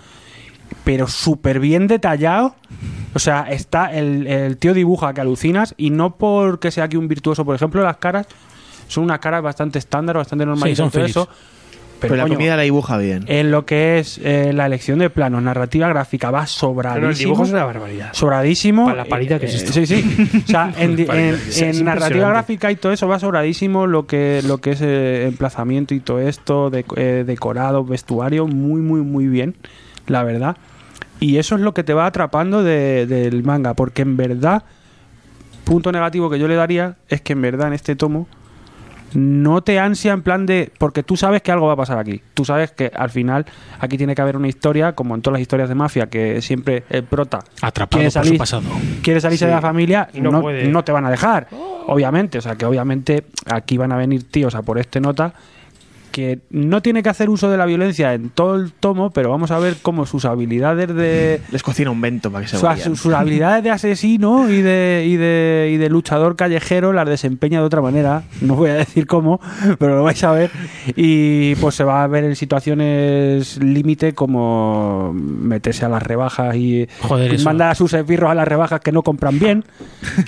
pero súper bien detallado. O sea, está el, el tío dibuja que alucinas y no porque sea aquí un virtuoso. Por ejemplo, las caras son unas caras bastante estándar, bastante normales son y todo Philips. eso. Pero, la coño, comida la dibuja bien. en lo que es eh, la elección de planos, narrativa gráfica, va Pero el sobradísimo. dibujo es una barbaridad. sobradísimo. Para la parida que es Eh. Sí, sí. O sea, en, di- en- en narrativa gráfica y todo eso va sobradísimo lo que, lo que es eh, emplazamiento y todo esto, de, eh, decorado, vestuario, muy, muy, muy bien, la verdad. Y eso es lo que te va atrapando de- del manga, porque en verdad, punto negativo que yo le daría es que en verdad en este tomo no te ansia en plan de. Porque tú sabes que algo va a pasar aquí. Tú sabes que al final aquí tiene que haber una historia, como en todas las historias de mafia, que siempre el prota Atrapado quiere por su salir, pasado. quiere salirse Sí. de la familia Y y no no, puede. no te van a dejar. Obviamente, o sea que obviamente aquí van a venir tíos a por este nota que no tiene que hacer uso de la violencia en todo el tomo, pero vamos a ver cómo sus habilidades de Les cocina un vento para que se vayan. sus, sus habilidades de asesino y de, y, de, y de luchador callejero las desempeña de otra manera. No voy a decir cómo, pero lo vais a ver. Y pues se va a ver en situaciones límite como meterse a las rebajas y Joder, eso. mandar a sus esbirros a las rebajas que no compran bien.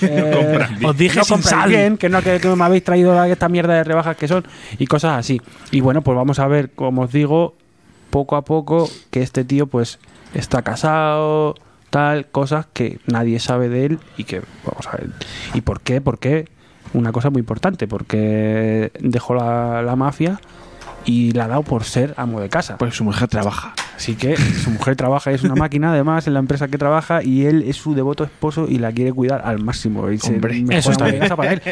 Eh, Os dije no sin sal. bien, que no que, que me habéis traído esta mierda de rebajas que son y cosas así. Y bueno, pues vamos a ver, como os digo, poco a poco que este tío pues está casado, tal, cosas que nadie sabe de él y que vamos a ver. ¿Y por qué? ¿Por qué? Una cosa muy importante, porque dejó la, la mafia y la ha dado por ser amo de casa. Pues su mujer trabaja. Así que su mujer trabaja, es una máquina además en la empresa que trabaja y él es su devoto esposo y la quiere cuidar al máximo. Y Hombre, eso está bien. para él.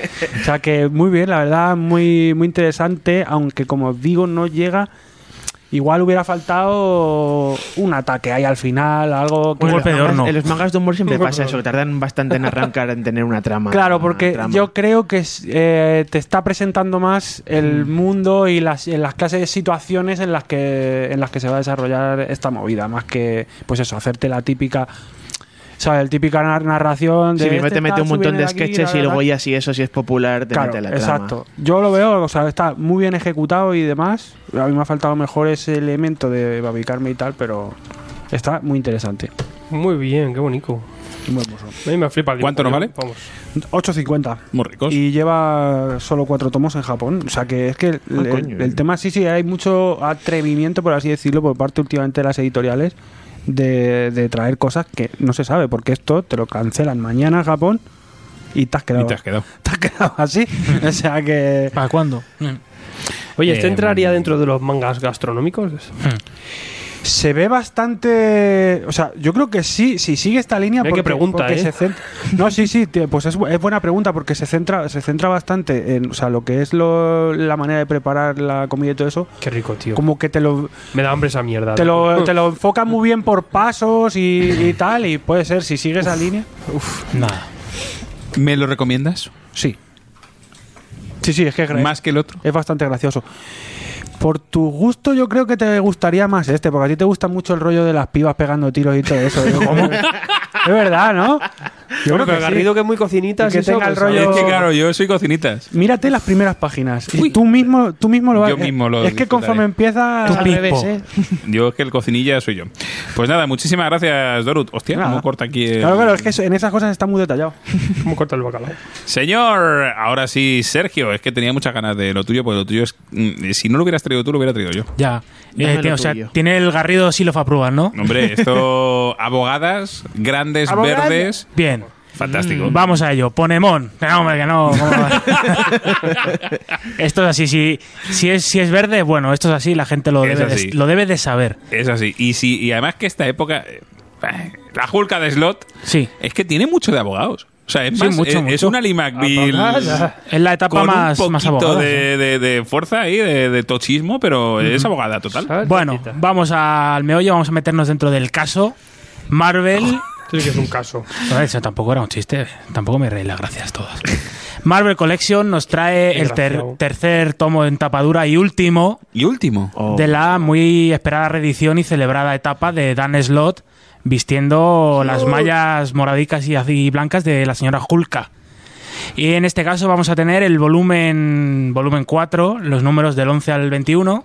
O sea que muy bien, la verdad, muy, muy interesante, aunque como os digo, no llega. Igual hubiera faltado un ataque ahí al final, algo que... Un golpe de horno. En los mangas de humor siempre pasa eso, que tardan bastante en arrancar, en tener una trama. Claro, porque trama. yo creo que eh, te está presentando más el mundo y las, en las clases de situaciones en las que en las que se va a desarrollar esta movida, más que pues eso, hacerte la típica ¿sabes? El típica nar- narración de Sí, primero este te mete un montón de sketches y luego ya si eso si es popular te Claro, mete la trama. exacto. Yo lo veo, o sea, está muy bien ejecutado y demás. A mí me ha faltado mejor ese elemento de babicarme y tal, pero está muy interesante. Muy bien, qué bonito. Muy hermoso. A mí me flipa el ¿Cuánto nos yo- Vamos. 8.50. Muy ricos. Y lleva solo cuatro tomos en Japón. O sea que es que el, Ah, el- coño. el tema sí, sí, hay mucho atrevimiento, por así decirlo, por parte últimamente de las editoriales de, de traer cosas que no se sabe, porque esto te lo cancelan mañana en Japón y te has quedado, Y te has quedado. te has quedado así. o sea que... ¿Para cuándo? Mm. Oye, ¿este Eh, entraría dentro de los mangas gastronómicos? Se ve bastante. O sea, yo creo que sí, si sigue esta línea. Mira qué pregunta, porque ¿eh? se centra- No, sí, sí, pues es, bu- es buena pregunta porque se centra, se centra bastante en o sea, lo que es lo- la manera de preparar la comida y todo eso. Qué rico, tío. Como que te lo, Me da hambre esa mierda. te lo, te lo enfoca muy bien por pasos y, y tal. Y puede ser, si sigue esa línea. Nada. ¿Me lo recomiendas? Sí. Sí, sí, es que es, Más que el otro. es bastante gracioso. Por tu gusto, yo creo que te gustaría más este, porque a ti te gusta mucho el rollo de las pibas pegando tiros y todo eso. ¿eh? ¿Cómo? es verdad, ¿no? Yo creo que sí. Garrido que es muy cocinitas Que eso, tenga el pues, rollo- Es que claro, yo soy cocinitas. Mírate las primeras páginas. Y Uy. tú mismo, tú mismo lo vas Yo mismo lo Es que conforme empieza. Tu Al revés, ¿eh? Yo es que el cocinilla soy yo. Pues nada, muchísimas gracias, Dorut. Hostia, Nada. cómo corta aquí el- Claro, claro, es que en esas cosas está muy detallado. ¿Cómo corta el bacalao? Señor, ahora sí, Sergio, es que tenía muchas ganas de lo tuyo, porque lo tuyo es... mm, Si no lo hubieras traído tú, lo hubiera traído yo. Ya. Eh, lo tiene- o sea, tiene el garrido Seal of Approval, ¿no? Hombre, esto... abogadas, grandes, verdes... Bien. Fantástico. Vamos a ello. Ponemon. No, hombre, que no. esto es así. Si, si, es, si es verde, bueno, esto es así. La gente lo Es debe, así. de, lo debe de saber. Es así. Y, si, y además que esta época... eh, La Julka de Slot Sí. es que tiene mucho de abogados. O sea, es, Sí, más, mucho, es, mucho. es una Lee McBeal Es la etapa con más, un más poquito abogada. de, de- de fuerza ahí, de, de tochismo, pero es abogada total. Bueno, vamos al meollo. Vamos a meternos dentro del caso. Marvel. Sí que es un caso. No, eso tampoco era un chiste. Tampoco me reí las gracias todas. Marvel Collection nos trae el ter- tercer tomo en tapadura y último Y último. Oh. de la muy esperada reedición y celebrada etapa de Dan Slott vistiendo las mallas moradicas y así blancas de la señora Hulka. Y en este caso vamos a tener el volumen volumen 4, los números del 11 al 21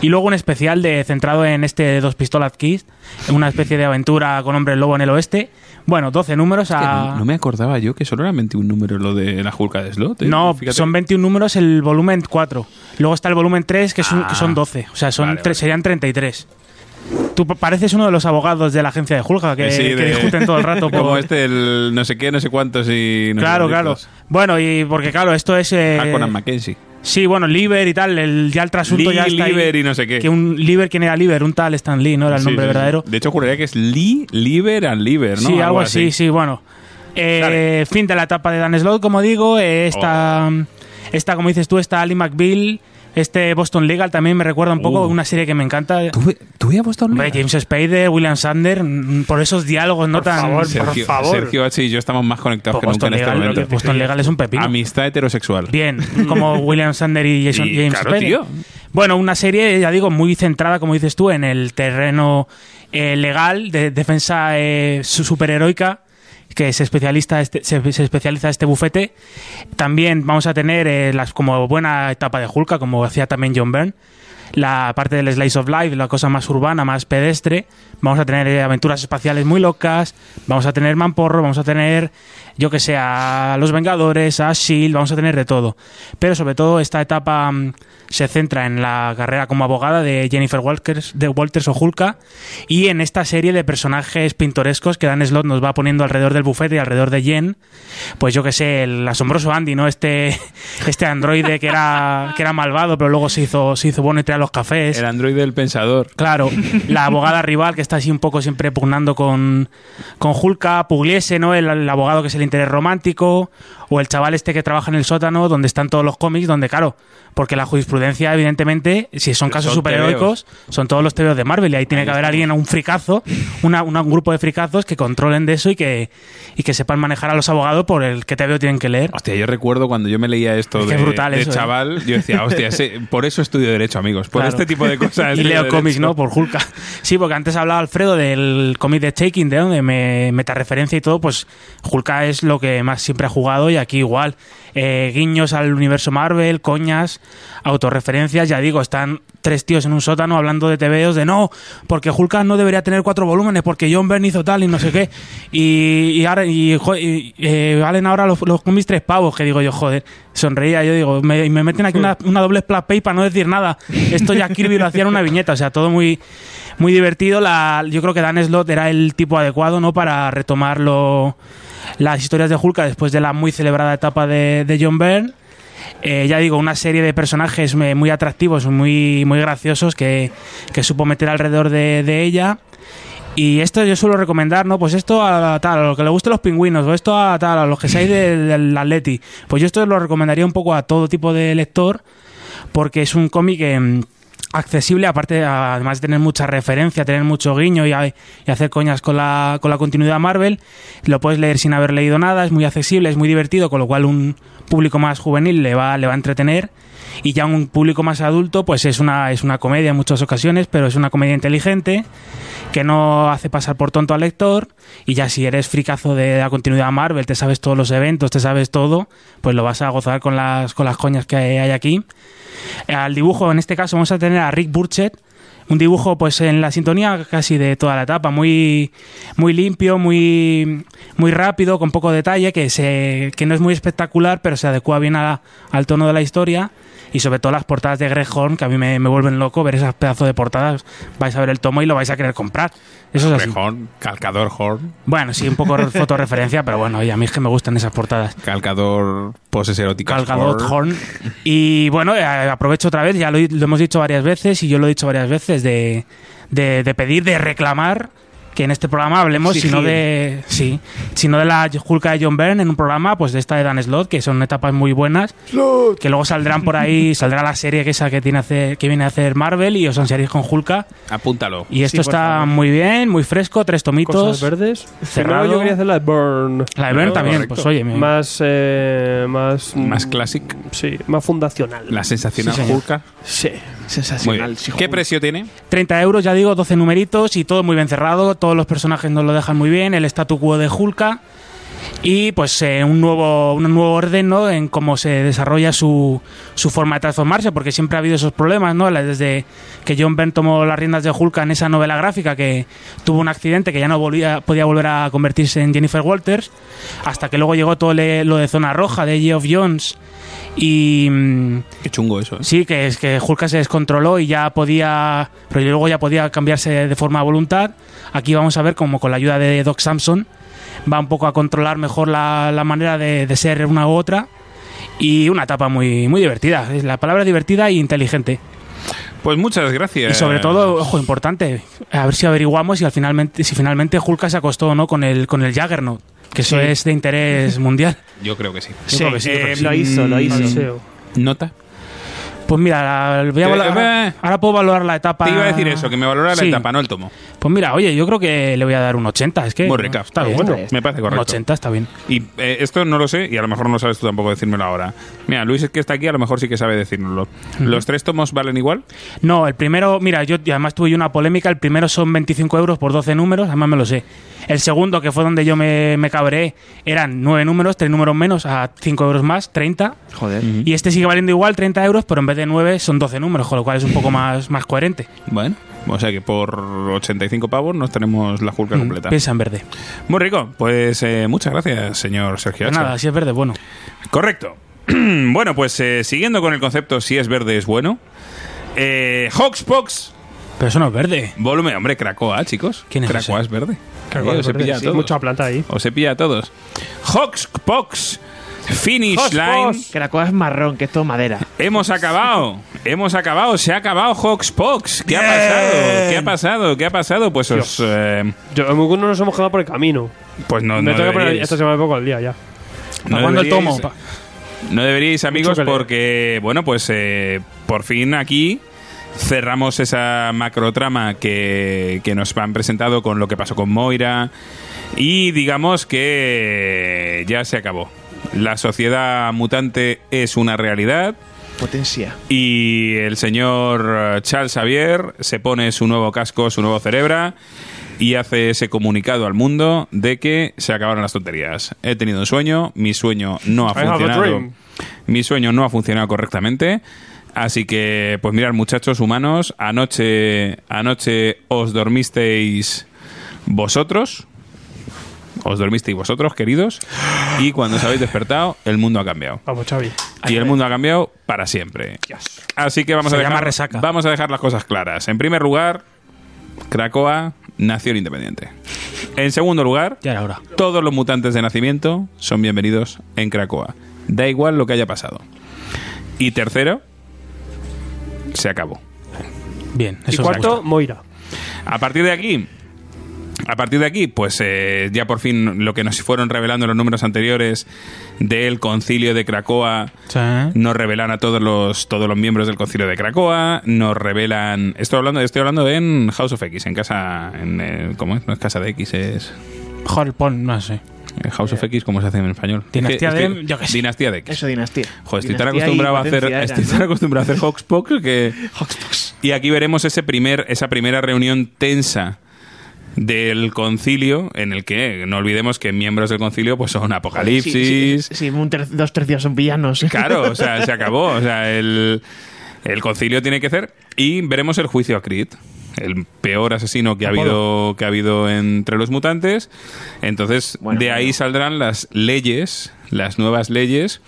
y luego un especial de centrado en este dos pistolas Kiss, una especie de aventura con hombre lobo en el oeste. Bueno, 12 números Que a no, no me acordaba yo que solo eran 21 números lo de la Julka de Slot. ¿eh? no, Fíjate. son 21 números el volumen 4. Luego está el volumen 3, que, son- Ah. que son 12. O sea, son Vale, vale. serían 33. Tú pa- pareces uno de los abogados de la agencia de Julga que, Sí, que de- discuten todo el rato. por- Como este, el no sé qué, no sé cuántos y... No sé claro, claro. cuántos. Bueno, y porque claro, esto es... eh, Hakon and Mackenzie. Sí, bueno, Liber y tal, el, ya el trasunto Lee, ya está ahí. Liber y no sé qué. Que un Liber, ¿quién era Liber? Un tal Stan Lee, ¿no? Era el Sí, nombre sí, sí. verdadero. De hecho, juraría que es Lee, Liber and Liber, ¿no? Sí, algo así, sí, bueno. Eh, fin de la etapa de Dan Slott, como digo. eh, esta, Oh. esta, como dices tú, esta Ali McBeal, este Boston Legal también me recuerda un poco Oh. una serie que me encanta. ¿Tú, tú ya Boston Legal? James Spader, William Sander, mm, por esos diálogos no Por tan... favor, Sergio, por favor. Sergio H y yo estamos más conectados Pues que nunca Boston, en este Legal, momento. Boston Legal es un pepino. Amistad heterosexual. Bien, como William Sander y Jason, Y, James claro, Spader. tío. Bueno, una serie, ya digo, muy centrada, como dices tú, en el terreno eh, legal, de defensa eh, su- superheroica, que se, especialista este, se, se especializa este bufete. También vamos a tener, eh, las, como buena etapa de Hulka, como hacía también John Byrne, la parte del Slice of Life, la cosa más urbana, más pedestre. Vamos a tener eh, aventuras espaciales muy locas, vamos a tener Mamporro, vamos a tener, yo que sé, a Los Vengadores, a Shield, vamos a tener de todo. Pero sobre todo esta etapa mm, se centra en la carrera como abogada de Jennifer Walters, de Walters o Hulka y en esta serie de personajes pintorescos que Dan Slott nos va poniendo alrededor del bufete y alrededor de Jen. Pues yo que sé, el asombroso Andy, ¿no? Este, este androide que era, que era malvado, pero luego se hizo, se hizo bueno y traía los cafés. El androide del pensador. Claro, la abogada rival que está así un poco siempre pugnando con, con Hulka, Pugliese, ¿no? El, el abogado que es el interés romántico, o el chaval este que trabaja en el sótano donde están todos los cómics, donde claro, porque la jurisprudencia evidentemente, si son casos superheroicos, son todos los tebeos de Marvel y ahí tiene que haber alguien, un fricazo, una, una- un grupo de fricazos que controlen de eso y que, y que sepan manejar a los abogados por el que tebeo tienen que leer. Hostia, yo recuerdo cuando yo me leía esto Es de, es brutal de eso, ¿eh? chaval, yo decía, hostia, ese- por eso estudio Derecho, amigos. Por Claro. este tipo de cosas. y leo cómics, ¿no? Por Hulka. Sí, porque antes hablaba Alfredo del cómic de Taking de me, metareferencia y todo, pues Hulka es lo que más siempre ha jugado y aquí igual. Eh, guiños al universo Marvel, coñas, autorreferencias, ya digo, están tres tíos en un sótano hablando de TVOs de no, porque Hulka no debería tener cuatro volúmenes, porque John Byrne hizo tal y no sé qué. Y, y, ahora, y, y, eh, valen ahora los, los tres pavos, que digo yo, joder, sonreía, yo digo, me, y me meten aquí una, una doble splash page para no decir nada. Esto ya Kirby lo hacía en una viñeta, o sea, todo muy muy divertido. La, yo creo que Dan Slott era el tipo adecuado ¿no? para retomarlo las historias de Hulka después de la muy celebrada etapa de, de John Byrne. Eh, ya digo, una serie de personajes muy atractivos, muy, muy graciosos que, que supo meter alrededor de, de ella. Y esto yo suelo recomendar, ¿no? Pues esto a tal, a lo que le gusten los pingüinos, o esto a tal, a los que seáis del, del Atleti. Pues yo esto lo recomendaría un poco a todo tipo de lector, porque es un cómic em, accesible, aparte, además de tener mucha referencia, tener mucho guiño y, hacer coñas con la, con la continuidad Marvel, lo puedes leer sin haber leído nada, es muy accesible, es muy divertido, con lo cual un público más juvenil le va, le va a entretener. Y ya un público más adulto, pues es una, es una comedia en muchas ocasiones, pero es una comedia inteligente que no hace pasar por tonto al lector. Y ya si eres fricazo de la continuidad Marvel, te sabes todos los eventos, te sabes todo, pues lo vas a gozar con las, con las coñas que hay aquí. Al dibujo, en este caso, vamos a tener a Rick Burchett, un dibujo pues en la sintonía casi de toda la etapa, muy, muy limpio, muy, muy rápido, con poco detalle, que, se, que no es muy espectacular, pero se adecua bien a- al tono de la historia. Y sobre todo las portadas de Greg Horn, que a mí me, me vuelven loco ver esas pedazos de portadas. Vais a ver el tomo y lo vais a querer comprar. Eso es así. Horn, calcador Horn, Bueno, sí, un poco fotorreferencia, pero bueno, y a mí es que me gustan esas portadas. calcador poses eróticas Calgadot Horn. Horn. Y bueno, eh, aprovecho otra vez, ya lo, lo hemos dicho varias veces y yo lo he dicho varias veces, de, de, de pedir, de reclamar que en este programa hablemos, Exigir. sino de sí, sino de la Hulk de John Byrne en un programa, pues de esta de Dan Slott, que son etapas muy buenas, que luego saldrán por ahí, saldrá la serie que esa que tiene hacer- que viene a hacer Marvel y os ansiaréis con Hulka. Apúntalo. Y esto Sí, está favor. muy bien, muy fresco, tres tomitos. Cosas verdes. Cerrado. Primero yo quería hacer la de Burn. La de Byrne también, Correcto. pues oye, me- Más, eh, más, Más mm, classic. Sí, más fundacional. La sensacional Sí. Sí. Sensacional. sí, ¿Qué precio tiene? 30 euros, ya digo, 12 numeritos y todo muy bien cerrado. Todos los personajes nos lo dejan muy bien. El statu quo de Hulka. Y pues eh, un, nuevo, un nuevo orden ¿no? en cómo se desarrolla su, su forma de transformarse, porque siempre ha habido esos problemas, ¿no? Desde que John Byrne tomó las riendas de Hulka en esa novela gráfica que tuvo un accidente que ya no volvía, podía volver a convertirse en Jennifer Walters, hasta que luego llegó todo le- lo de Zona Roja de Geoff Jones y... Qué chungo eso. ¿eh? Sí, que es que Hulka se descontroló y ya podía, pero luego ya podía cambiarse de forma a voluntad. Aquí vamos a ver como con la ayuda de Doc Samson va un poco a controlar mejor la, la manera de, de ser una u otra y una etapa muy muy divertida. La palabra es divertida e inteligente. Pues muchas gracias. Y sobre todo, ojo, importante, a ver si averiguamos si al finalmente si finalmente Hulka se acostó o no con el con el Juggernaut, que eso Sí. es de interés mundial. Yo creo que sí. Yo creo que sí, yo creo que sí. Lo hizo, lo hizo. ¿Nota? Pues mira, la- voy a Eh, valorar- eh, ahora puedo valorar la etapa. Te iba a decir eso, que me valora Sí. la etapa, no el tomo. Pues mira, oye, yo creo que le voy a dar un 80. Es que Muy rica. está bien. Bueno, Me parece Un correcto. 80 está bien. Y eh, esto no lo sé, y a lo mejor no sabes tú tampoco decírmelo ahora. Mira, Luis es que está aquí, a lo mejor sí que sabe decírnoslo. ¿Los tres tomos valen igual? No, el primero, mira, yo además tuve una polémica. El primero son 25 euros por 12 números, además me lo sé. El segundo, que fue donde yo me, me cabré, eran 9 números, 3 números menos, a 5 euros más, 30. Joder. Y este sigue valiendo igual, 30 euros, pero en vez de 9 son 12 números, con lo cual es un poco más, más coherente. Bueno, o sea que por 85 pavos nos tenemos la Julka completa. Piensa en verde. Muy rico. Pues eh, muchas gracias, señor Sergio. Pues nada, si es verde, bueno. Correcto. bueno, pues eh, siguiendo con el concepto si es verde es bueno. Eh, Hawkspox, Pero eso no es verde. volumen, hombre, Krakoa, chicos. ¿Quién es ese? es verde. Es os he verde, pillado a sí, todos. mucha planta ahí. Os he pillado a todos. Hawkspox, Finish Line. Que la cosa es marrón, que es todo madera. Hemos acabado, hemos acabado, se ha acabado Hawkspox. ¿Qué ha pasado? ¿Qué ha pasado? ¿Qué ha pasado? Pues os, eh, Yo, algunos nos hemos quedado por el camino. pues no, Me no tengo que poner deberíais. esta semana poco al día ya. No ¿Para cuándo el tomo? No deberíais, amigos, porque, bueno, pues eh, por fin aquí cerramos esa macrotrama que, que nos han presentado con lo que pasó con Moira y digamos que ya se acabó. La sociedad mutante es una realidad Potencia. y el señor eh, Charles Xavier se pone su nuevo casco, su nuevo cerebra y hace ese comunicado al mundo de que se acabaron las tonterías. He tenido un sueño, mi sueño no ha funcionado. Mi sueño no ha funcionado correctamente. Así que, pues mirad, muchachos humanos, anoche, anoche os dormisteis vosotros. Os dormisteis vosotros, queridos. Y cuando os habéis despertado, el mundo ha cambiado. Vamos, Xavi. Y el mundo ha cambiado para siempre. Así que vamos Se a, dejar, resaca. vamos a dejar las cosas claras. En primer lugar, Krakoa, nación independiente. En segundo lugar, Ya era hora. todos los mutantes de nacimiento son bienvenidos en Krakoa. Da igual lo que haya pasado. Y tercero, se acabó. Bien, Y eso cuarto, Moira. A partir de aquí, a partir de aquí, pues eh, ya por fin lo que nos fueron revelando los números anteriores del concilio de Krakoa Sí. nos revelan a todos los todos los miembros del concilio de Krakoa, nos revelan, estoy hablando, estoy hablando en House of X, en casa, en, eh, ¿cómo es? No es casa de X, es no sé. Eh, House of X, ¿cómo se hace en español? Dinastía Es que de- estoy- yo qué sé. Dinastía de X. Eso, dinastía. Joder, estoy tan acostumbrado a hacer, estoy era, tan ¿no? acostumbrado a hacer Hoxpox que y aquí veremos ese primer, esa primera reunión tensa del concilio en el que no olvidemos que miembros del concilio pues son Apocalipsis, Sí, sí, sí, un ter- dos tercios son villanos. Claro, o sea, se acabó. O sea, el, el concilio tiene que hacer. Y veremos el juicio a Creed. El peor asesino que ha habido que ha habido entre los mutantes. Entonces, Bueno, de ahí bueno. saldrán las leyes, las nuevas leyes.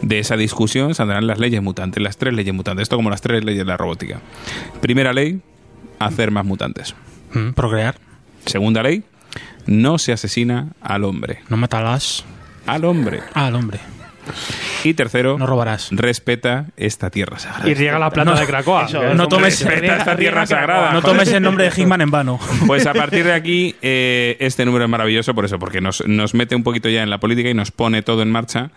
De esa discusión saldrán las leyes mutantes, las tres leyes mutantes. Esto como las tres leyes de la robótica. Primera ley, hacer más mutantes. Mm, procrear. Segunda ley, no se asesina al hombre. No matarás Al hombre. al hombre. Y tercero, No robarás. respeta esta tierra sagrada. Y riega la plata de Cracoa. Eso, no tomes- Respeta esta tierra sagrada. No tomes el nombre de Hitman en vano. Pues a partir de aquí, eh, este número es maravilloso por eso, porque nos, nos mete un poquito ya en la política y nos pone todo en marcha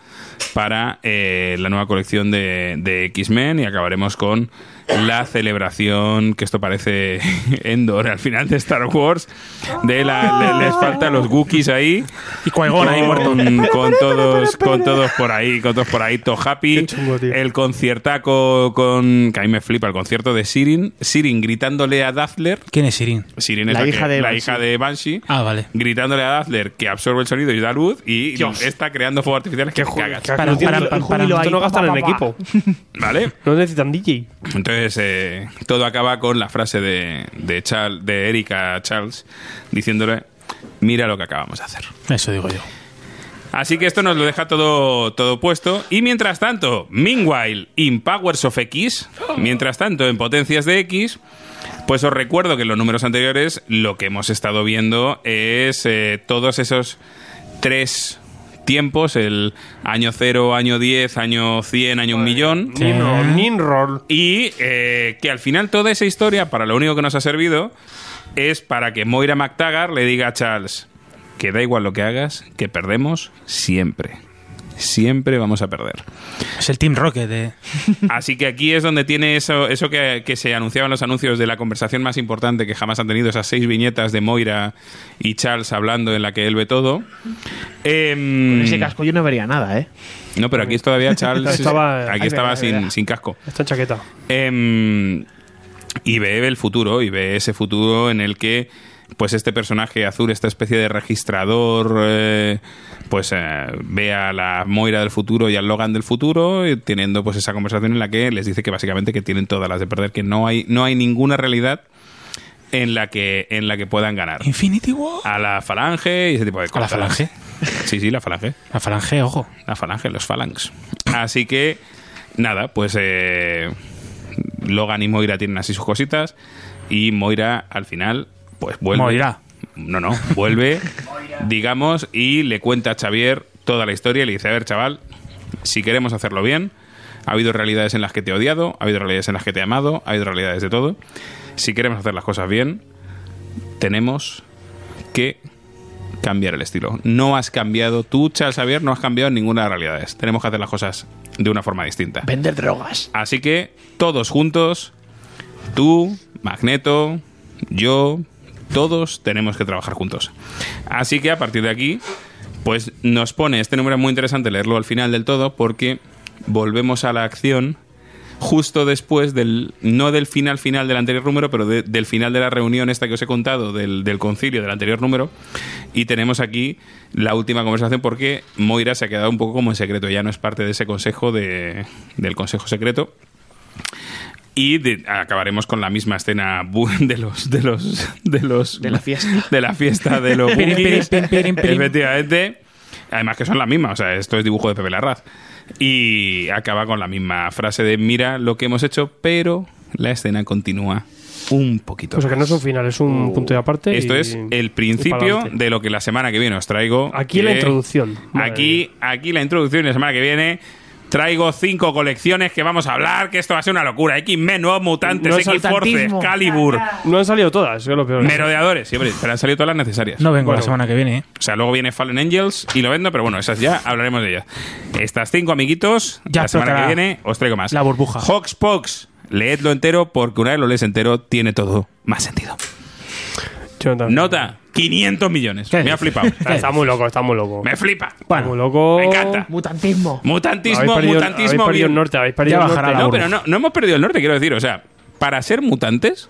para eh, la nueva colección de, de X-Men y acabaremos con la celebración, que esto parece Endor al final de Star Wars, de la, le- les falta los Wookiees ahí. Y ahí muerto. con, con todos con todos por ahí con todos por ahí todo happy Qué chungo, tío. el conciertaco con que a mí me flipa el concierto de Sirin Sirin gritándole a Dazzler ¿Quién es Sirin? Sirin es La la, hija que- de la Banshee. hija de Banshee Ah, vale. gritándole a Dazzler que absorbe el sonido y da luz y está creando fuegos artificiales que cagas. Para- para- para- el para- ahí, esto no gastan en equipo. ¿Vale? No necesitan DJ. Entonces, eh, todo acaba con la frase de, de, Charles, de Erika Charles diciéndole, mira lo que acabamos de hacer. Eso digo yo. Así que esto nos lo deja todo, todo puesto. Y mientras tanto, meanwhile, in Powers of X, mientras tanto, en Potencias de X, pues os recuerdo que en los números anteriores lo que hemos estado viendo es eh, todos esos tres tiempos, el año 0, año 10, año 100, año un millón. Ninroll. Y eh, que al final toda esa historia, para lo único que nos ha servido, es para que Moira McTaggart le diga a Charles que da igual lo que hagas, que perdemos siempre. Siempre vamos a perder. Es el Team Rocket de... Así que aquí es donde tiene eso, eso que, que se anunciaba en los anuncios de la conversación más importante que jamás han tenido, esas seis viñetas de Moira y Charles hablando en la que él ve todo. Em, Con ese casco yo no vería nada, ¿eh? no, pero aquí es todavía Charles. Estaba- aquí estaba sin, casco. Está en chaqueta. Em, y ve el futuro, y ve ese futuro en el que pues este personaje azul, esta especie de registrador, eh, pues eh, ve a la Moira del futuro y al Logan del futuro, y teniendo pues esa conversación en la que les dice que básicamente que tienen todas las de perder, que no hay, no hay ninguna realidad en la que, en la que puedan ganar. Infinity War. A la falange y ese tipo de ¿A cosas. la falange? Sí, sí, la falange. La falange, ojo. La falange, los phalanx. Así que, nada, pues eh, Logan y Moira tienen así sus cositas. Y Moira, al final, pues vuelve. Moira. No, no, vuelve, digamos, y le cuenta a Xavier toda la historia y le dice: A ver, chaval, si queremos hacerlo bien, ha habido realidades en las que te he odiado, ha habido realidades en las que te he amado, ha habido realidades de todo. Si queremos hacer las cosas bien, tenemos que cambiar el estilo. No has cambiado, tú, Charles Xavier, no has cambiado en ninguna de las realidades. Tenemos que hacer las cosas de una forma distinta. Vender drogas. Así que todos juntos, tú, Magneto, yo, todos tenemos que trabajar juntos. Así que a partir de aquí, pues nos pone este número es muy interesante leerlo al final del todo porque volvemos a la acción justo después del no del final final del anterior número pero de- del final de la reunión esta que os he contado del, del concilio del anterior número. Y tenemos aquí la última conversación porque Moira se ha quedado un poco como en secreto. Ya no es parte de ese consejo de, del consejo secreto y de- acabaremos con la misma escena de los de los de los De la fiesta. de la fiesta de los Boogies. efectivamente además que son las mismas o sea esto es dibujo de Pepe Larraz y acaba con la misma frase de mira lo que hemos hecho pero la escena continúa un poquito O sea que no es un final, es un punto de aparte. esto y- es el principio de lo que la semana que viene os traigo Aquí la que- introducción. Madre Aquí, aquí la introducción y la semana que viene traigo cinco colecciones que vamos a hablar, que esto va a ser una locura. X-Men, Nuevos Mutantes, No es X-Force, saltantismo. Calibur, No han salido todas, eso es lo peor. Merodeadores. Sí, hombre, pero han salido todas las necesarias. No vengo Bueno. la semana que viene, ¿eh? O sea, luego viene Fallen Angels y lo vendo, pero bueno, esas ya hablaremos de ellas. Estas cinco amiguitos, Ya la semana que viene os traigo más. la burbuja. Hawkspox, leedlo entero porque una vez lo lees entero tiene todo más sentido. Nota, 500 millones. ¿Qué Me ha flipado. Está muy loco, está muy loco. Me flipa. Está muy loco. Me encanta. Mutantismo. Mutantismo, Habéis perdido, mutantismo. habéis perdido bien. el norte, habéis perdido Ya el norte. No, pero no, no hemos perdido el norte, quiero decir. O sea, para ser mutantes,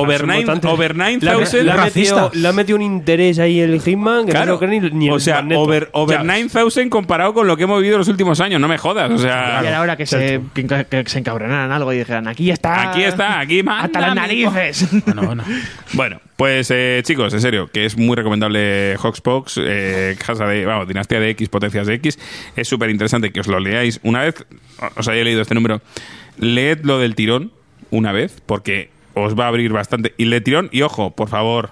over, nine, over Le ha, 9000. le ha racista. metido, le ha metido un interés ahí el Hitman que Claro. no cree ni, ni o sea, Magneto. over, over Ya. 9000 comparado con lo que hemos vivido los últimos años, no me jodas. O sea, Y ahora que se, que, que se encabronaran algo y dijeran, aquí está. aquí está, aquí manda, Hasta las narices. Bueno, bueno. Bueno, pues eh, chicos, en serio, que es muy recomendable Hoxpox, eh, casa de, vamos, dinastía de X, potencias de X. Es súper interesante que os lo leáis. Una vez os haya leído este número, leed lo del tirón una vez, porque os va a abrir bastante. Y le tirón, y ojo, por favor,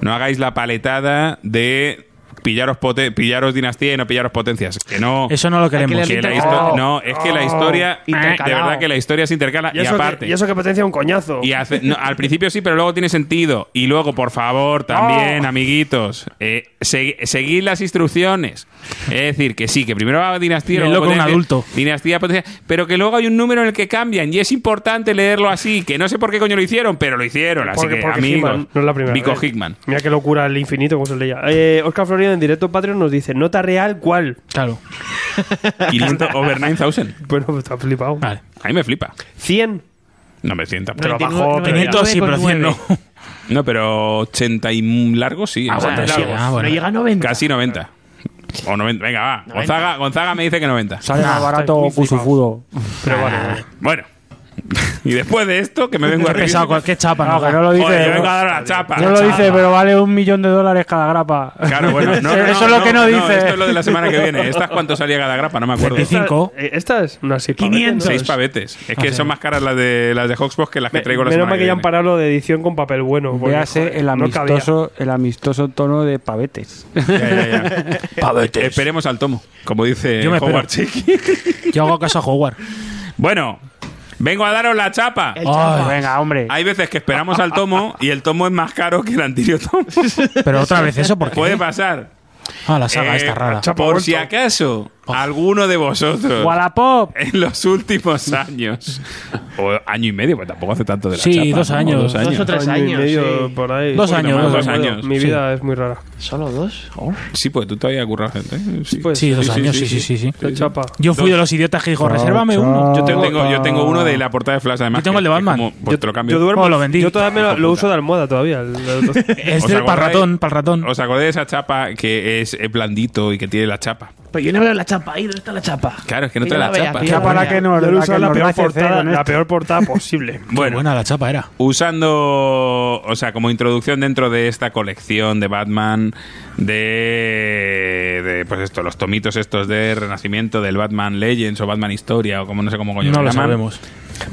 no hagáis la paletada de pillaros, pote- pillaros dinastía y no pillaros potencias. Que no. Eso no lo queremos. Hay que que la leer- histo- Oh. no, es que la historia, de verdad que la historia se intercala Y aparte. que, y eso que potencia un coñazo. Y hace- no, al principio sí, pero luego tiene sentido. Y luego, por favor, también, Oh. amiguitos, eh, segui- seguid las instrucciones. Es decir, que sí, que primero va dinastía, luego un adulto. dinastía, potencia, pero que luego hay un número en el que cambian y es importante leerlo así. Que no sé por qué coño lo hicieron, pero lo hicieron. Así porque, que, porque amigos, Hickman no es la primera Vico. Hickman. Mira qué locura el infinito, como se leía. Eh, Oscar Florido en directo Patreon nos dice: Nota real, ¿cuál? Claro. 500 over 9000. Bueno, pues está flipado. Vale. A mí me flipa. 100. No me sienta. Te lo 99, bajo, pero 500 sí, pero 100 no. No, pero 80 y largo sí. Ah, o sea, bueno, sí, sí, ah, bueno. No llega a 90. Casi 90. O 90. Venga, va. 90. Gonzaga, Gonzaga me dice que 90. Sale más barato. Kusufudo. Pero vale, vale. Bueno. Y después de esto, que me vengo Qué arriba. pesado, cualquier chapa. No, que no lo dice. Joder, yo no- vengo a dar la chapa. no lo dice, pero vale un millón de dólares cada grapa. Claro, bueno, no, no, Eso es lo que no dice. Esto es lo de la semana que viene. ¿Estas cuánto salía cada grapa? No me acuerdo. 25. Eh, Esta es una 6 500. Seis pavetes. Es que Ah, sí. son más caras las de las de Hoxbox que las que traigo la Menos semana mal que que ya han viene. parado de edición con papel bueno. Véase el amistoso, el amistoso tono de pavetes. Ya, ya, ya. Eh, Esperemos al tomo, como dice me. Howard Chicky. Yo hago caso a Howard. Bueno, vengo a daros la chapa. El Ay, chapa. Venga, hombre. Hay veces que esperamos al tomo y el tomo es más caro que el anterior tomo. Pero otra vez eso, porque Puede pasar. Ah, la saga Eh, está rara. Por vuelto. si acaso alguno de vosotros Wallapop. en los últimos años o año y medio, pues tampoco hace tanto de la Sí, chapa, dos ¿no? años. Dos años. Dos o tres Año y años, medio sí. por ahí. Dos años, más, dos años, Mi sí. vida es muy rara. ¿Solo dos? Oh. Sí, pues tú todavía curras gente. ¿eh? Sí. Pues, Sí, dos sí, años, sí, sí, sí, sí. sí. La chapa. Yo fui de los idiotas que dijo, resérvame uno. Yo tengo, yo tengo uno de la portada de Flash, además. Yo tengo que- el de que Batman. como- pues te lo cambio. Yo duermo. Oh, lo vendí. Yo todavía me lo, uso de almohada todavía. el- el- Es ¿Os del para acordáis? ratón, para ratón. ¿Os acordáis de esa chapa que es eh, blandito y que tiene la chapa? Pero yo no veo la chapa ahí. ¿Dónde está la chapa? Claro, es que no yo la vea, chapa. Ya la que lo la que la peor, portada, la peor portada posible. Qué Bueno, buena la chapa era. usando, o sea, como introducción dentro de esta colección de Batman, de, de, pues esto, los tomitos estos de Renacimiento del Batman Legends o Batman Historia o como no sé cómo coño No se lo llaman. sabemos.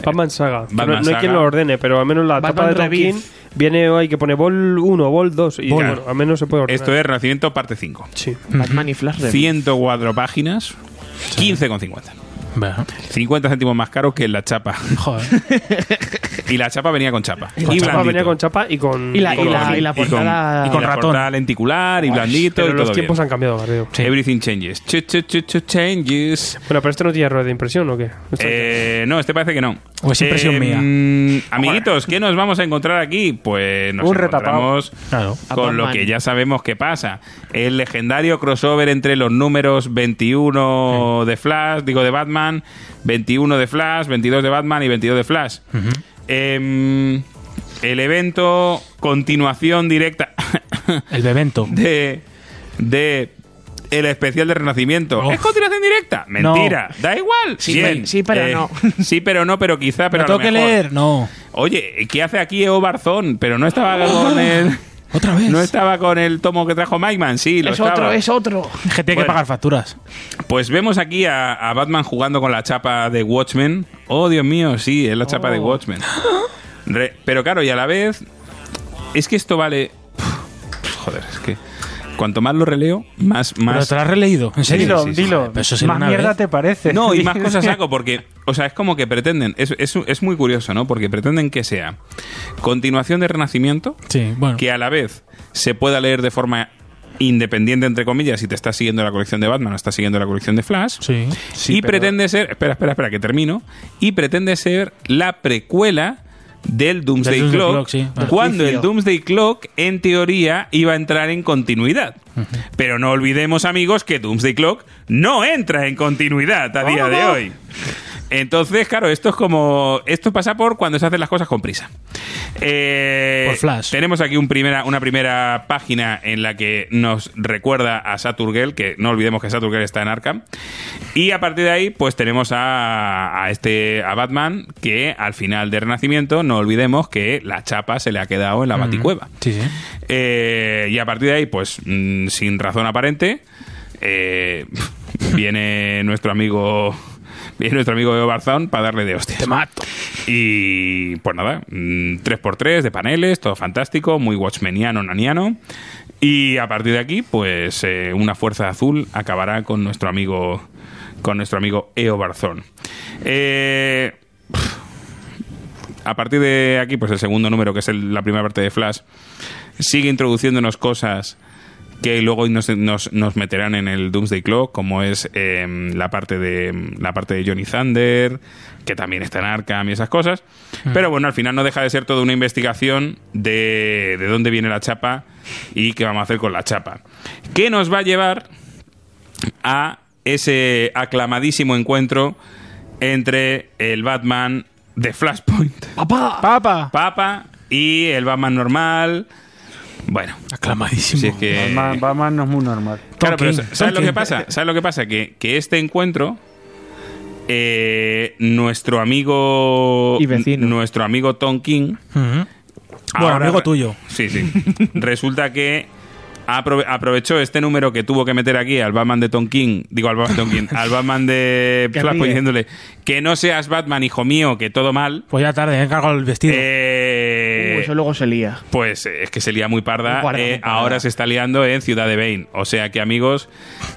Batman Saga. Batman no, no hay quien lo ordene, pero al menos la Batman tapa de Tom. King viene ahí que pone Vol 1, Vol 2. Y bueno, al menos se puede ordenar. Esto es Renacimiento parte 5. Sí. Batman y Flash. Rebirth. 104 páginas, 15,50. Bueno, 50 céntimos más caro que la chapa. joder. Y la chapa venía con chapa. Y, Con chapa blandito. venía con chapa y con. Y la, y con- la, y la y con- portada. y con ratón. portada lenticular y blandito Pero y los todo tiempos bien. han cambiado, Garrido. Everything changes. Ch -ch -ch -ch changes. Bueno, pero este no tiene rueda de impresión o qué? Eh, no, este parece que no. O es impresión mía. mm, Amiguitos, ¿qué nos vamos a encontrar aquí? Pues nos Un encontramos Claro. Con lo que ya sabemos que pasa. El legendario crossover entre los números 21 de Flash, digo de Batman, 21 de Flash, 22 de Batman y 22 de Flash. Em, el evento, continuación directa El bebento. de, de el especial de Renacimiento. Oh. ¿Es continuación directa? Mentira. Da igual. Sí, Bien. sí, pero no. Sí, pero no, pero quizá, pero ¿Lo a tengo que leer? No. Oye, ¿qué hace aquí Eo Barzón? Pero no estaba con el... ¿Otra vez? No estaba con el tomo que trajo Mike Man, sí, lo Es estaba. otro, es otro. Es que tiene Bueno. que pagar facturas. Pues vemos aquí a, a Batman jugando con la chapa de Watchmen. Oh, Dios mío, sí, es la chapa de Watchmen. Re- pero claro, y a la vez, es que esto vale... Joder, es que cuanto más lo releo, más... ¿Pero más te lo has releído? ¿En serio? Dilo, sí, sí. dilo. Pero eso Más mierda vez. te parece. No, y más cosas saco porque, o sea, es como que pretenden, es, es, es muy curioso, ¿no? Porque pretenden que sea continuación de Renacimiento, Sí, bueno. que a la vez se pueda leer de forma independiente, entre comillas, si te estás siguiendo la colección de Batman o estás siguiendo la colección de Flash. Sí. y pretende ser, espera, espera, espera, que termino, y pretende ser la precuela del Doomsday, Del Doomsday Clock, Clock, sí. Ah. cuando el. Doomsday Clock en teoría iba a entrar en continuidad. Pero no olvidemos amigos que Doomsday Clock no entra en continuidad a día de hoy. Entonces, claro, esto es como. Esto pasa por cuando se hacen las cosas con prisa. Eh, Por Flash. Tenemos aquí un primera, una primera página en la que nos recuerda a Saturgirl, que no olvidemos que Saturgirl está en Arkham. Y a partir de ahí, pues tenemos a, a este a Batman, que al final de Renacimiento, no olvidemos que la chapa se le ha quedado en la baticueva. Sí, sí. Eh, y a partir de ahí, pues mm, sin razón aparente, eh, viene nuestro amigo. Viene nuestro amigo Eo Barzón para darle de hostias. Te mato. Y pues nada, 3x3 de paneles, todo fantástico, muy watchmeniano, naniano. Y a partir de aquí, pues eh, una fuerza azul acabará con nuestro amigo con nuestro amigo Eo Barzón. Eh, a partir de aquí, pues el segundo número, que es el- la primera parte de Flash, sigue introduciéndonos cosas que luego nos, nos- nos meterán en el Doomsday Clock, como es eh, la parte de la parte de Johnny Thunder, que también está en Arkham y esas cosas. Pero bueno, al final no deja de ser toda una investigación de, de dónde viene la chapa y qué vamos a hacer con la chapa. ¿Qué nos va a llevar a ese aclamadísimo encuentro entre el Batman de Flashpoint, ¡Papa! Papa, y el Batman normal? Bueno, Aclamadísimo. si es que... Batman, Batman no es muy normal. Claro, pero ¿sabes lo que pasa? ¿Sabes lo que pasa? Que, que este encuentro, eh, nuestro amigo Y vecino. nuestro amigo Tom King. Bueno, amigo tuyo. Sí, sí. Resulta que aprove- aprovechó este número que tuvo que meter aquí al Batman de Tom King, digo al Batman de Tom King, al Batman de ríe. diciéndole que no seas Batman, hijo mío, que todo mal. Pues ya tarde, he encargado el vestido. Eh, Uh, eso luego se lía. pues es que se lía muy parda. Muy parda, eh, muy parda. ahora se está liando en Ciudad de Bane. O sea que, amigos,